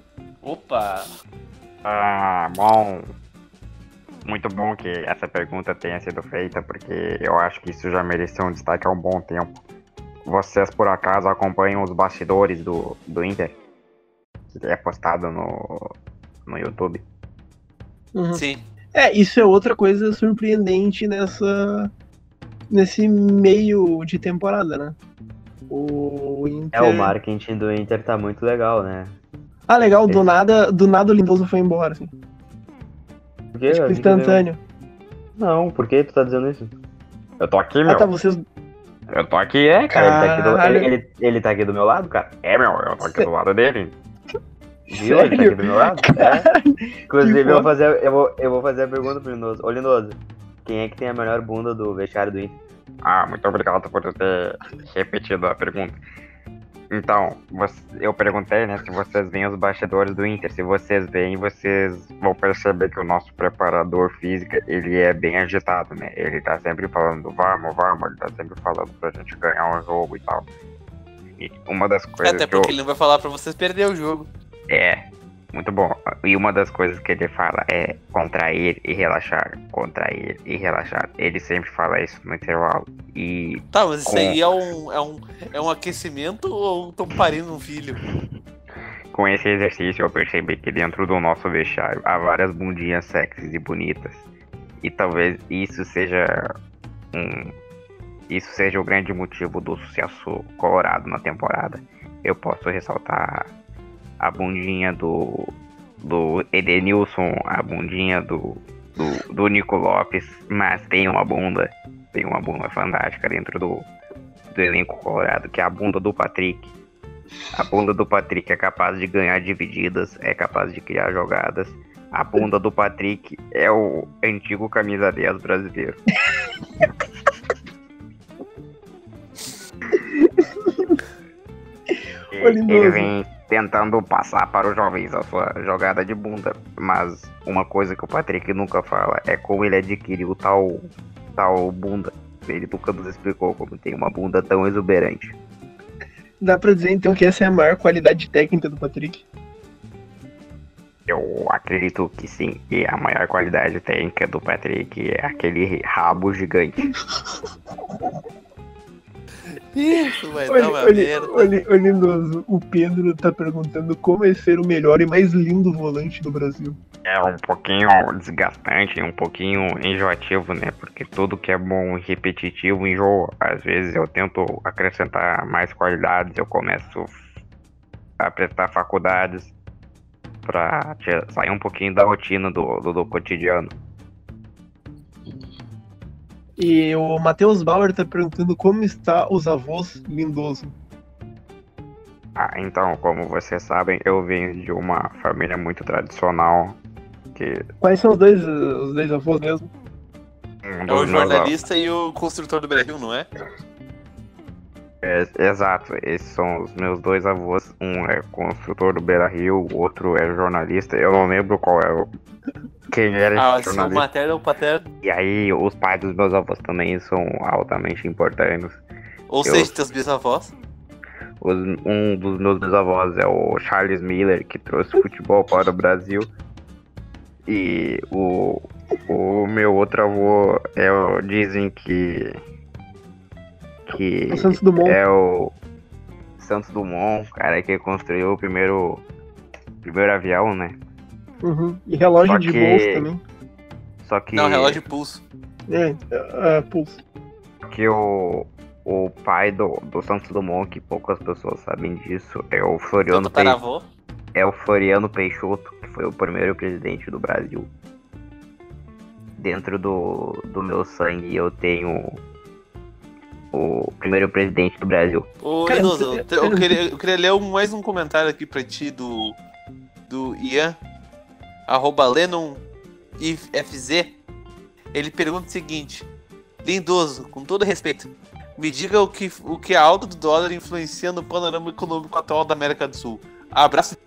Opa! Ah, bom. Muito bom que essa pergunta tenha sido feita, porque eu acho que isso já mereceu um destaque há um bom tempo. Vocês, por acaso, acompanham os bastidores do, do Inter? Que é postado no, no YouTube. Uhum. Sim. É, isso é outra coisa surpreendente nessa. nesse meio de temporada, né? O Inter. É, o marketing do Inter tá muito legal, né? Ah, legal, do nada, do nada o Lindoso foi embora, assim. Por quê? Tipo, que instantâneo. Não, por que tu tá dizendo isso? Eu tô aqui, meu. Ah, tá, vocês. Eu tô aqui, é, Cara, ele tá, aqui do, ele, ele, ele tá aqui do meu lado, cara. É, meu, eu tô aqui do lado dele. Viu? Ele tá aqui do meu lado. É. Inclusive, eu vou, fazer, eu, vou, eu vou fazer a pergunta pro Lindoso. Ô, Lindoso, quem é que tem a melhor bunda do vestiário do Inter? Ah, muito obrigado por ter repetido a pergunta. Então, eu perguntei, né, se vocês veem os bastidores do Inter. Se vocês veem, vocês vão perceber que o nosso preparador físico, ele é bem agitado, né? Ele tá sempre falando, vamos, vamos, ele tá sempre falando pra gente ganhar um jogo e tal. E uma das coisas Até que eu... porque ele não vai falar pra vocês perder o jogo. É, muito bom. E uma das coisas que ele fala é contrair e relaxar, contrair e relaxar. Ele sempre fala isso no intervalo. E Tá, mas isso Com- aí é um, é um, é um aquecimento ou estão parindo um filho? com esse exercício eu percebi que dentro do nosso vestiário há várias bundinhas sexys e bonitas. E talvez isso seja um. Isso seja o grande motivo do sucesso colorado na temporada. Eu posso ressaltar a bundinha do. do Edenilson, a bundinha do. do, do Nico Lopes, mas tem uma bunda. Tem uma bunda fantástica dentro do, do elenco colorado, que é a bunda do Patrick. A bunda do Patrick é capaz de ganhar divididas, é capaz de criar jogadas. A bunda do Patrick é o antigo camisa 10 brasileiro. Ele vem tentando passar para os jovens a sua jogada de bunda, mas uma coisa que o Patrick nunca fala é como ele adquiriu tal, tal bunda. Ele nunca nos explicou como tem uma bunda tão exuberante. Dá pra dizer então que essa é a maior qualidade técnica do Patrick. Eu acredito que sim. E a maior qualidade técnica do Patrick é aquele rabo gigante. Isso vai Olha, dar uma olha, merda. olha, olha, Lindoso, o Pedro tá perguntando como é ser o melhor e mais lindo volante do Brasil. É um pouquinho desgastante, um pouquinho enjoativo, né? Porque tudo que é bom e repetitivo enjoa. Às vezes eu tento acrescentar mais qualidades, eu começo a prestar faculdades pra sair um pouquinho da rotina do, do, do cotidiano. E o Matheus Bauer tá perguntando como está os avós Lindoso. Ah, então, como vocês sabem, eu venho de uma família muito tradicional. Que Quais são os dois, os dois avós mesmo? um É o meus avós- jornalista e o construtor do Brasil, não é? É, exato, esses são os meus dois avós. Um é construtor do Beira Rio, o outro é jornalista. Eu não lembro qual é o. Quem era Ah, esse jornalista. materno ou paterno. E aí, os pais dos meus avós também são altamente importantes. Ou Eu- seja, teus bisavós. Os- um dos meus bisavós é o Charles Miller, que trouxe futebol para o Brasil. E o, o meu outro avô é. Dizem que. Que. O Santos Dumont. É o Santos Dumont, cara que construiu o primeiro, primeiro avião, né? Uhum. E relógio Só de que- bolsa também. Só que, Não, relógio de pulso. É, é, é, pulso. que o, o pai do, do Santos Dumont, que poucas pessoas sabem disso, é o Floriano, Peixoto, é o Floriano Peixoto, que foi o primeiro presidente do Brasil. Dentro do, do meu sangue eu tenho o primeiro presidente do Brasil. Ô, Cara, Lindoso, eu- eu, eu queria, eu queria ler mais um comentário aqui pra ti do, do Ian, arroba LennonFZ. Ele pergunta o seguinte: Lindoso, com todo respeito, me diga o que, o que a alta do dólar influencia no panorama econômico atual da América do Sul. Abraço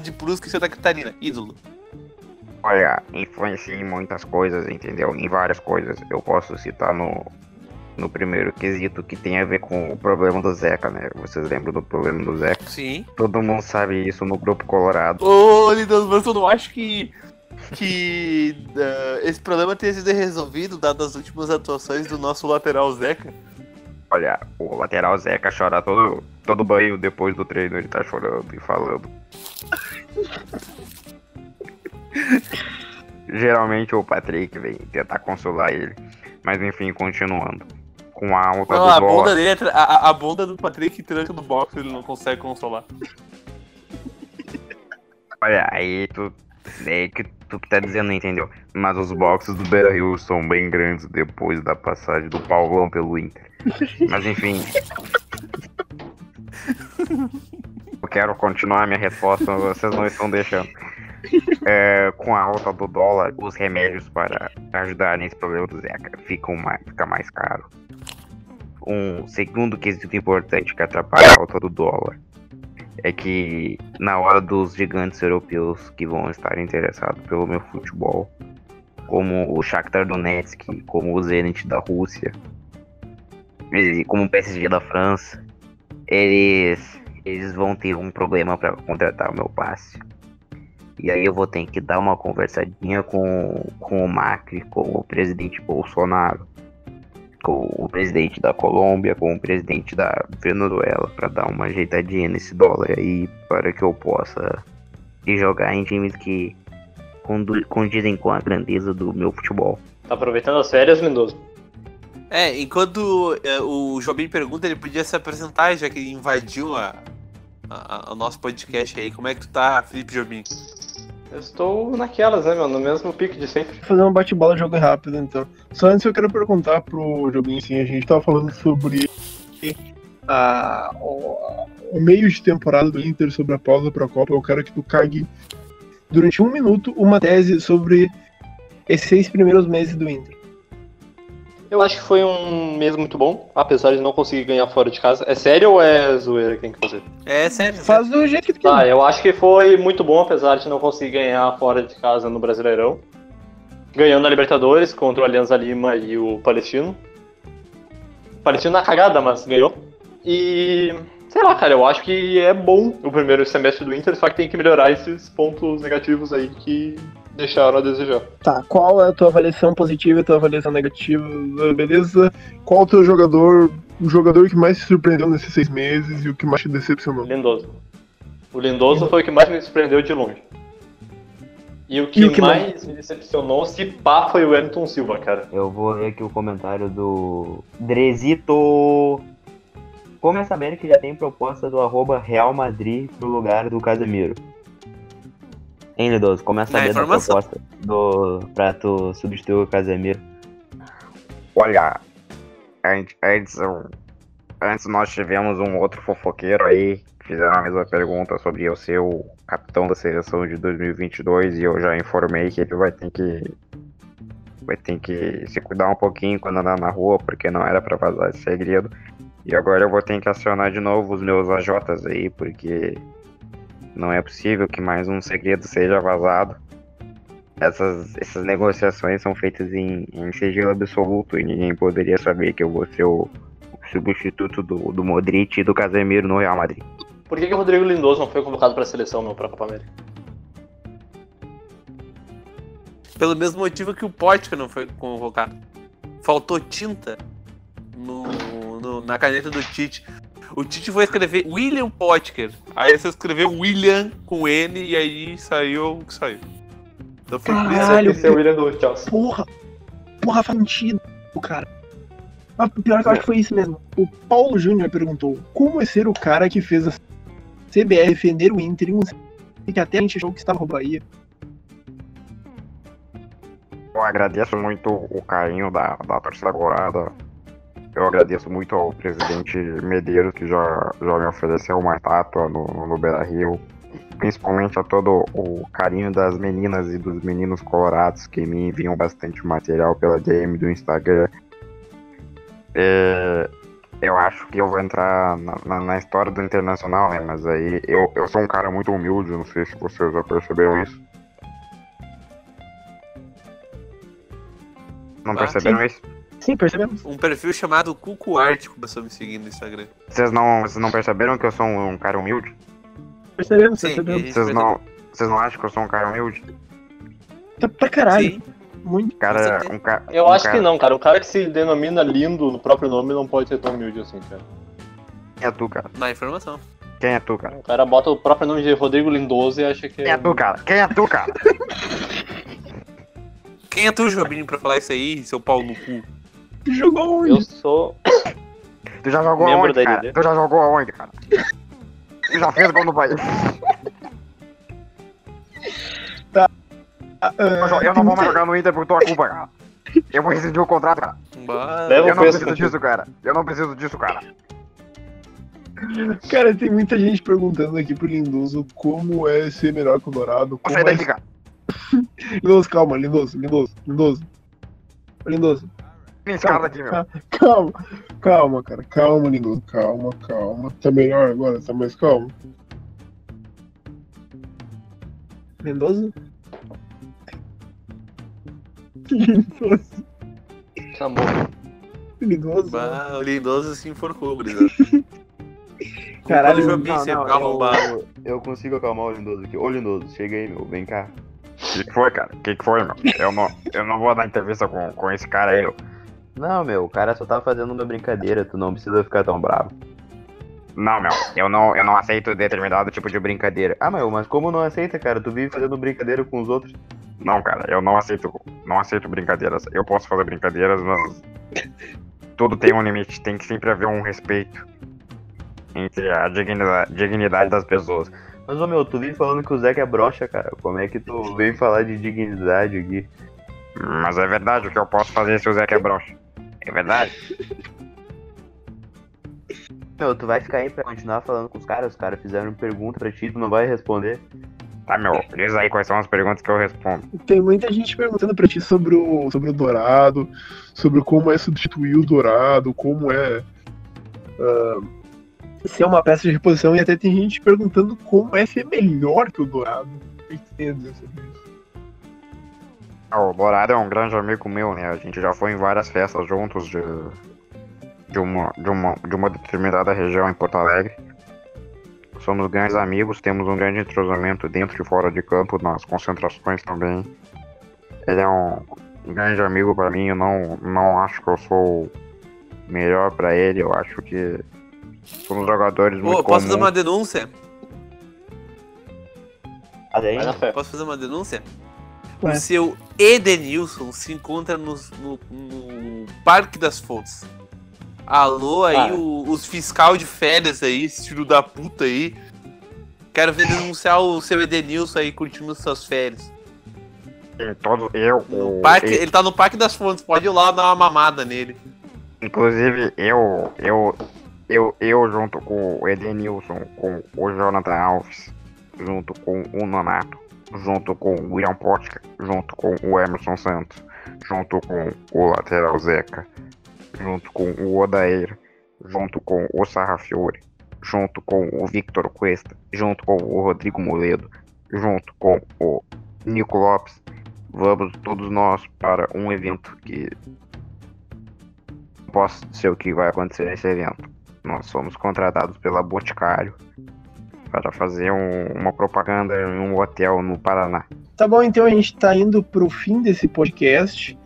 de Brusque e Santa Catarina, ídolo. Olha, influencia em muitas coisas, entendeu? Em várias coisas. Eu posso citar no, no primeiro quesito que tem a ver com o problema do Zeca, né? Vocês lembram do problema do Zeca? Sim. Todo mundo sabe isso no grupo Colorado. Ô, Lindoso, mas eu não acho que, que ah, esse problema tenha sido resolvido, dadas as últimas atuações do nosso lateral Zeca. Olha, o lateral Zeca chora todo, todo banho depois do treino, ele tá chorando e falando. Geralmente o Patrick vem tentar consolar ele. Mas enfim, continuando. Com a alta Não, do a dólar. bunda dele, é a- a bunda do Patrick tranca no box, ele não consegue consolar. Olha, aí tu, É que tu que tá dizendo, não entendeu? Mas os boxes do Beira Rio são bem grandes depois da passagem do Paulão pelo Inter. Mas enfim. Eu quero continuar minha resposta, vocês não estão deixando. É, com a alta do dólar, os remédios para ajudar nesse problema do Zeca ficam mais, fica mais caro. Um segundo quesito importante que atrapalha a alta do dólar é que na hora dos gigantes europeus que vão estar interessados pelo meu futebol, como o Shakhtar Donetsk, como o Zenit da Rússia, e como o PSG da França, eles eles vão ter um problema para contratar o meu passe. E aí eu vou ter que dar uma conversadinha com, com o Macri, com o presidente Bolsonaro, com o presidente da Colômbia, com o presidente da Venezuela, para dar uma ajeitadinha nesse dólar aí, para que eu possa jogar em times que condu- condizem com a grandeza do meu futebol. Tá aproveitando as férias, Lindoso? É, enquanto é, o Jobim pergunta, ele podia se apresentar, já que ele invadiu a, a- a- o nosso podcast aí. Como é que tu tá, Felipe Jobim? Eu estou naquelas, né, meu? No mesmo pique de sempre. fazer um bate-bola jogo rápido, então. Só antes eu quero perguntar pro Jobim, assim, a gente tava falando sobre a, o, o meio de temporada do Inter, sobre a pausa pra Copa. Eu quero que tu cague durante um minuto uma tese sobre esses seis primeiros meses do Inter. Eu acho que foi um mês muito bom, apesar de não conseguir ganhar fora de casa. É sério ou é zoeira que tem que fazer? É sério, sério. Faz do jeito que tu Tá, quiser. eu acho que foi muito bom, apesar de não conseguir ganhar fora de casa no Brasileirão. Ganhando a Libertadores contra o Alianza Lima e o Palestino. Palestino na cagada, mas ganhou. E. Sei lá, cara, eu acho que é bom o primeiro semestre do Inter, só que tem que melhorar esses pontos negativos aí que deixaram a desejar. Tá, qual é a tua avaliação positiva e a tua avaliação negativa? Beleza? Qual o teu jogador, o jogador que mais te surpreendeu nesses seis meses e o que mais te decepcionou? Lindoso. O Lindoso foi o que mais me surpreendeu de longe. E o que, E o que mais me decepcionou, se pá, foi o Wellington Silva, cara. Eu vou ler aqui o comentário do Drezito. Como é saber que já tem proposta do arroba Real Madrid pro lugar do Casemiro? Hein, Lidoso? Como é saber da proposta do, pra tu substituir o Casemiro? Olha, antes, antes, nós tivemos um outro fofoqueiro aí, que fizeram a mesma pergunta sobre eu ser o capitão da seleção de 2022 e eu já informei que ele vai ter que vai ter que se cuidar um pouquinho quando andar na rua, porque não era pra vazar esse segredo. E agora eu vou ter que acionar de novo os meus AJs aí, porque não é possível que mais um segredo seja vazado. Essas, essas negociações são feitas em, em sigilo absoluto e ninguém poderia saber que eu vou ser o, o substituto do, do Modric e do Casemiro no Real Madrid. Por que, que o Rodrigo Lindoso não foi convocado pra seleção meu, pra Copa América? Pelo mesmo motivo que o Pótica não foi convocado. Faltou tinta no, no- na caneta do Tite. O Tite foi escrever William Potker. Aí você escreveu William com N e aí saiu o que saiu. Então foi por isso Caralho, Esse é o William do Chelsea. Porra! Porra, faz sentido, cara. Mas pior que eu acho que foi isso mesmo. O Paulo Júnior perguntou como é ser o cara que fez a CBR defender o Inter em um e que até a gente achou que estava no Bahia. Eu agradeço muito o carinho da, da torcida colorada. Eu agradeço muito ao presidente Medeiros, que já, já me ofereceu uma estátua no, no Beira Rio. Principalmente a todo o carinho das meninas e dos meninos colorados que me enviam bastante material pela DM do Instagram. É, eu acho que eu vou entrar na, na- na história do Internacional, né? Mas aí eu, eu sou um cara muito humilde, não sei se vocês já perceberam isso. Não Ah, perceberam isso? Sim, percebemos. Um perfil chamado Cuco Art começou a me seguir no Instagram. Vocês não, vocês não perceberam que eu sou um, um cara humilde? Percebemos, Sim, percebemos. Vocês não, vocês não acham que eu sou um cara humilde? Tá pra caralho. Sim. Muito. Cara, um ca, Eu um acho cara, que não, cara. O cara que se denomina lindo no próprio nome não pode ser tão humilde assim, cara. Quem é tu, cara? Na informação. Quem é tu, cara? O cara bota o próprio nome de Rodrigo Lindoso e acha que Quem é tu, cara? Quem é tu, cara? Quem é tu, Jobim, pra falar isso aí, seu pau no cu? Jogou onde? Eu sou. Tu já jogou Membro aonde, da cara? Tu já jogou aonde, cara? Tu já fez gol no país? Ah, Eu, eu não vou mais jogar no Inter por tua culpa, cara. Eu vou rescindir o contrato, cara. Bah, Eu não preciso disso, cara. Eu não preciso disso, cara. Cara, tem muita gente perguntando aqui pro Lindoso como é ser melhor que o Dourado. Vou Como sair é... daqui, cara. Lindoso, calma, Lindoso, Lindoso, Lindoso. Ô, Tem escada aqui, meu. calma, calma, cara, calma, Lindoso, calma, calma. Tá melhor agora? Tá mais calmo? Lindoso? Lindoso, Chamou. Lindoso. bah, o Lindoso se enforcou, gurizada. Caralho, seu carro arrombado. eu, eu consigo acalmar o Lindoso aqui. Ô, Lindoso, chega aí, meu. Vem cá. O que que foi, cara? O que que foi, meu? Eu não, eu não vou dar entrevista com, com esse cara aí, meu. Não, meu, o cara só tá fazendo uma brincadeira. Tu não precisa ficar tão bravo. Não, meu. Eu não, eu não aceito determinado tipo de brincadeira. Ah, meu, mas como não aceita, cara? Tu vive fazendo brincadeira com os outros. Não, cara, eu não aceito, não aceito brincadeiras. Eu posso fazer brincadeiras, mas tudo tem um limite. Tem que sempre haver um respeito entre a dignidade, dignidade das pessoas. Mas, ô, meu, tu vive falando que o Zeca é broxa, cara. Como é que tu vem falar de dignidade aqui? Mas é verdade o que eu posso fazer se o Zé é broxa. É verdade. Meu, tu vai ficar aí pra continuar falando com os caras? Os caras fizeram pergunta pra ti, tu não vai responder? Tá, meu. Diz aí quais são as perguntas que eu respondo. Tem muita gente perguntando pra ti sobre o, sobre o Dourado, sobre como é substituir o Dourado, como é ah, ser uma peça de reposição, e até tem gente perguntando como é ser melhor que o Dourado. O que tu tem a dizer sobre isso? Ah, O Dourado é um grande amigo meu, né? A gente já foi em várias festas juntos de, de, uma, de, uma, de uma determinada região em Porto Alegre. Somos grandes amigos, temos um grande entrosamento dentro e fora de campo, nas concentrações também. Ele é um grande amigo pra mim, eu não, não acho que eu sou melhor pra ele, eu acho que somos jogadores muito Pô, posso fazer uma denúncia? Posso fazer uma denúncia? Ué. O seu Edenilson se encontra no, no, no Parque das Fontes. Alô aí, Ah. o- os fiscal de férias aí, esse filho da puta aí. Quero ver denunciar o seu Edenilson aí curtindo suas férias. Todos, eu, No o- parque, e- ele tá no Parque das Fontes, pode ir lá dar uma mamada nele. Inclusive, eu, eu, eu, eu junto com o Edenilson, com o Jonathan Alves, junto com o Nonato, junto com o William Potka, junto com o Emerson Santos, junto com o Lateral Zeca, junto com o Odair, junto com o Sarrafiore, junto com o Victor Cuesta, junto com o Rodrigo Moledo, junto com o Nico Lopes, vamos todos nós para um evento que posso dizer o que vai acontecer nesse evento. Nós fomos contratados pela Boticário para fazer um- uma propaganda em um hotel no Paraná. Tá bom, então a gente tá indo pro fim desse podcast.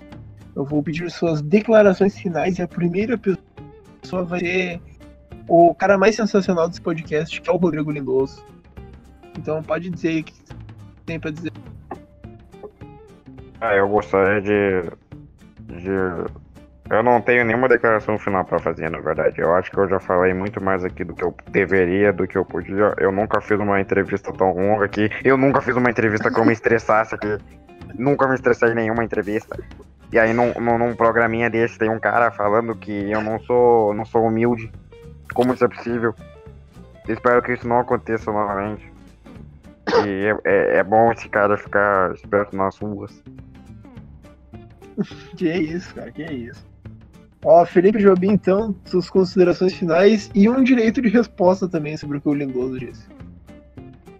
Eu vou pedir suas declarações finais e a primeira pessoa vai ser o cara mais sensacional desse podcast, que é o Rodrigo Lindoso. Então pode dizer o que tem pra dizer. Ah, eu gostaria de, de. Eu não tenho nenhuma declaração final para fazer, na verdade. Eu acho que eu já falei muito mais aqui do que eu deveria, do que eu podia. Eu nunca fiz uma entrevista tão longa aqui. Eu nunca fiz uma entrevista que eu me estressasse aqui. Nunca me estressei em nenhuma entrevista. E aí num, num, programinha desse tem um cara falando que eu não sou, não sou humilde. Como isso é possível? Espero que isso não aconteça novamente. E é, é- é bom esse cara ficar esperto nas ruas. Que isso, cara, que isso. Ó, Felipe Jobim, então, suas considerações finais e um direito de resposta também sobre o que o Lindoso disse.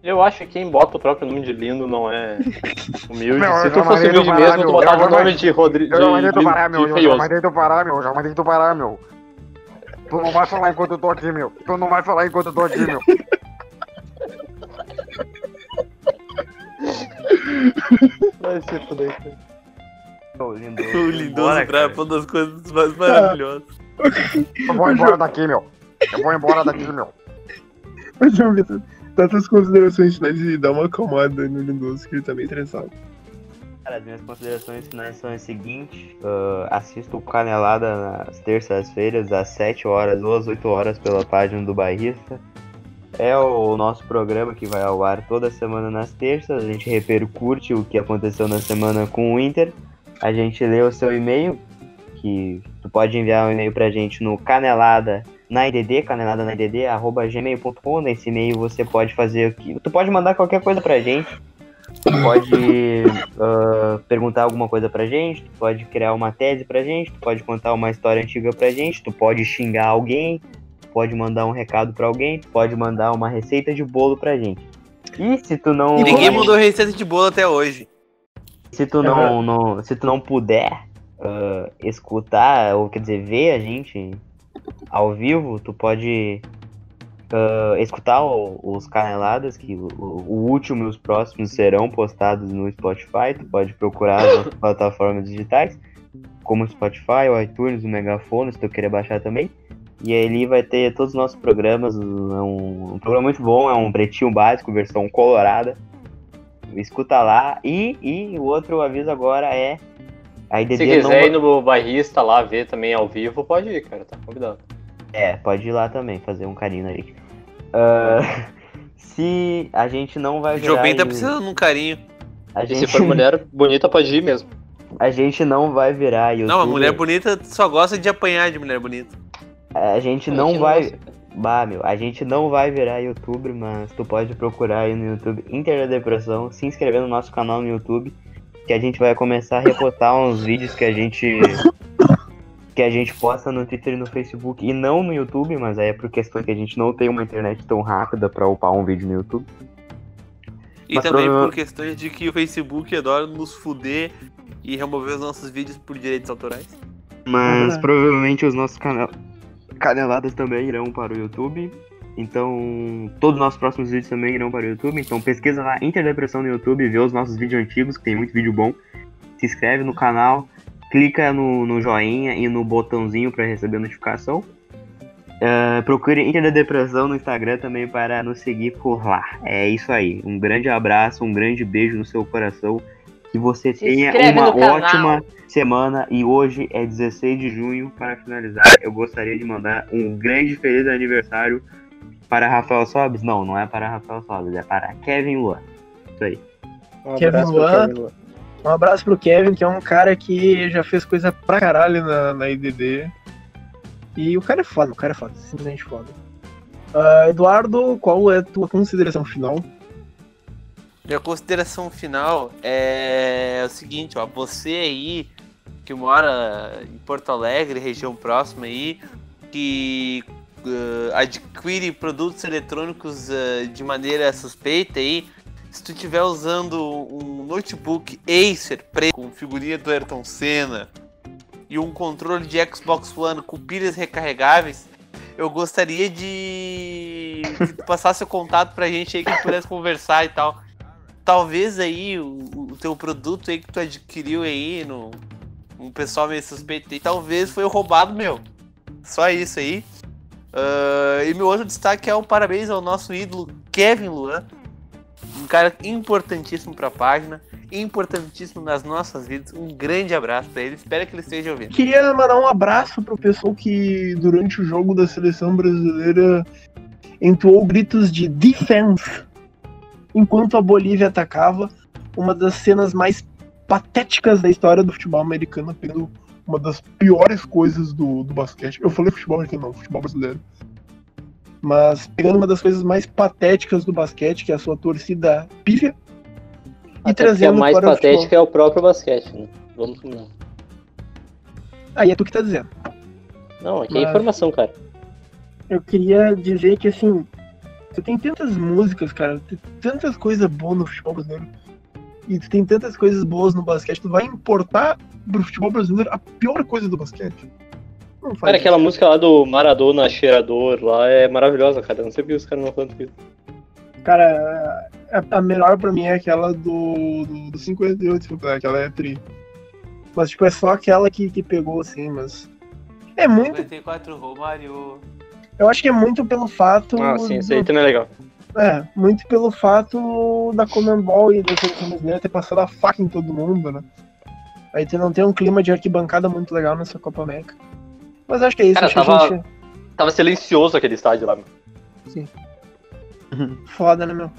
Eu acho que quem bota o próprio nome de lindo não é humilde. Meu, eu Se tu fosse humilde parar, mesmo, meu. tu botava o nome de Rodrigo. Eu já mandei tu parar, meu. Eu já mandei tu parar, meu. Eu já mandei tu parar, meu. Tu não vai falar enquanto eu tô aqui, meu. Tu não vai falar enquanto eu tô aqui, meu. Vai se fuder, cara. Ô, Lindoso, O Lindoso embora, pra cara. uma das coisas mais maravilhosas. Eu vou embora daqui, meu. Eu vou embora daqui, meu. Mas, João Vitor, dá tuas considerações finais e dá uma acalmada no Lindoso, que ele tá meio estressado. Cara, as minhas considerações finais são as seguintes. ah, assisto o Canelada nas terças-feiras, às 7 horas ou às 8 horas pela página do Bairrista. é o nosso programa que vai ao ar toda semana nas terças. A gente repercute o que aconteceu na semana com o Inter. A gente lê o seu e-mail, que tu pode enviar um e-mail pra gente no canelada na IDD, canelada na IDD, arroba gmail.com. Nesse e-mail você pode fazer o que. Tu pode mandar qualquer coisa pra gente. Tu pode ah, perguntar alguma coisa pra gente, tu pode criar uma tese pra gente, tu pode contar uma história antiga pra gente, tu pode xingar alguém, tu pode mandar um recado pra alguém, tu pode mandar uma receita de bolo pra gente. E se tu não. E ninguém mudou receita de bolo até hoje. Se tu não, não- se tu não puder ah, escutar, ou quer dizer, ver a gente ao vivo, tu pode ah, escutar o- os caneladas, que o, o último e os próximos serão postados no Spotify. Tu pode procurar nas plataformas digitais, como o Spotify, o iTunes, o Megafone, se tu querer baixar também. E ali vai ter todos os nossos programas. É um, um programa muito bom, é um pretinho básico, versão colorada. Escuta lá. E, e o outro aviso agora é. A IDD Se não quiser vai- ir no barrista lá ver também ao vivo, pode ir, cara, tá convidado. É, pode ir lá também, fazer um carinho gente. Ah, se a gente não vai O virar. Jobim tá e- precisando de um carinho. A E se gente, for mulher bonita, pode ir mesmo. a gente não vai virar YouTube. Não, a mulher bonita só gosta de apanhar de mulher bonita. A gente A não gente vai. cara. Bah, meu, a gente não vai virar youtuber, mas tu pode procurar aí no YouTube Inter da Depressão, se inscrever no nosso canal no YouTube, que a gente vai começar a repostar uns vídeos que a gente que a gente posta no Twitter e no Facebook e não no YouTube, mas aí é por questão que a gente não tem uma internet tão rápida pra upar um vídeo no YouTube. E Mas também por questões de que o Facebook adora nos fuder e remover os nossos vídeos por direitos autorais. Mas Uhum. provavelmente os nossos canal... caneladas também irão para o YouTube. Então, todos os nossos próximos vídeos também irão para o YouTube. Então, pesquisa lá Interdepressão no YouTube, vê os nossos vídeos antigos, que tem muito vídeo bom. Se inscreve no canal, clica no, no joinha e no botãozinho para receber notificação. Eh, procure Interdepressão no Instagram também para nos seguir por lá. É isso aí. Um grande abraço, um grande beijo no seu coração. Que você Se tenha uma ótima semana e hoje é 16 de junho. Para finalizar, eu gostaria de mandar um grande feliz aniversário para Rafael Sobes. Não, não é para Rafael Sobes, é para Kevin Luan. Isso aí. Um Kevin Luan. Um abraço pro Kevin, que é um cara que já fez coisa pra caralho na, na IDD. E o cara é foda, o cara é foda, simplesmente foda. Ah, Eduardo, qual é a tua consideração final? Minha consideração final é o seguinte, ó, você aí que mora em Porto Alegre, região próxima aí, que eh, adquire produtos eletrônicos eh, de maneira suspeita aí, se tu estiver usando um notebook Acer preto com figurinha do Ayrton Senna e um controle de Xbox One com pilhas recarregáveis, eu gostaria de que tu passasse o contato pra gente aí que pudesse conversar e tal talvez aí o, o teu produto aí que tu adquiriu aí no um pessoal meio suspeito aí, talvez foi roubado meu. Só isso aí. Ah, e meu outro destaque é o parabéns ao nosso ídolo Kevin Luan, um cara importantíssimo pra página, importantíssimo nas nossas vidas. Um grande abraço pra ele, espero que ele esteja ouvindo. Queria mandar um abraço pro pessoal que durante o jogo da seleção brasileira entoou gritos de defense enquanto a Bolívia atacava. Uma das cenas mais patéticas da história do futebol americano, pegando uma das piores coisas do, do basquete. Eu falei futebol americano, não, futebol brasileiro. Mas pegando uma das coisas mais patéticas do basquete, que é a sua torcida pífia, e Até trazendo a mais para o patética é o próprio basquete, né? Vamos combinar. Aí é tu que tá dizendo. Não, aqui é Mas- informação, cara. eu queria dizer que assim, tu tem tantas músicas, cara, tem tantas coisas boas no futebol brasileiro. E tu tem tantas coisas boas no basquete, tu vai importar pro futebol brasileiro a pior coisa do basquete. Não Cara, aquela isso. música lá do Maradona cheirador lá é maravilhosa, cara. Eu não sei porque os caras não cantam isso. Cara, a, a melhor pra mim é aquela do, do, do 58, né, aquela é tri. Mas tipo, é só aquela que, que pegou assim, mas. É muito. 54 Romário. Eu acho que é muito pelo fato. Ah, sim, do... isso aí também é legal. É, muito pelo fato da Common Ball e da seleção brasileira ter passado a faca em todo mundo, né? Aí você não tem um clima de arquibancada muito legal nessa Copa América. Mas acho que é isso. Cara, tava, gente... tava silencioso aquele estádio lá. Sim. Uhum. Foda, né, meu?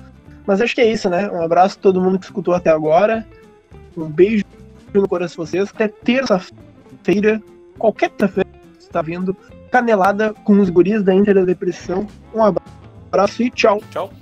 Mas acho que é isso, né? Um abraço a todo mundo que escutou até agora. Um beijo no coração de vocês. Até terça-feira, qualquer terça-feira que você está vindo, canelada com os guris da Inter da Depressão. Um abraço e tchau. Tchau.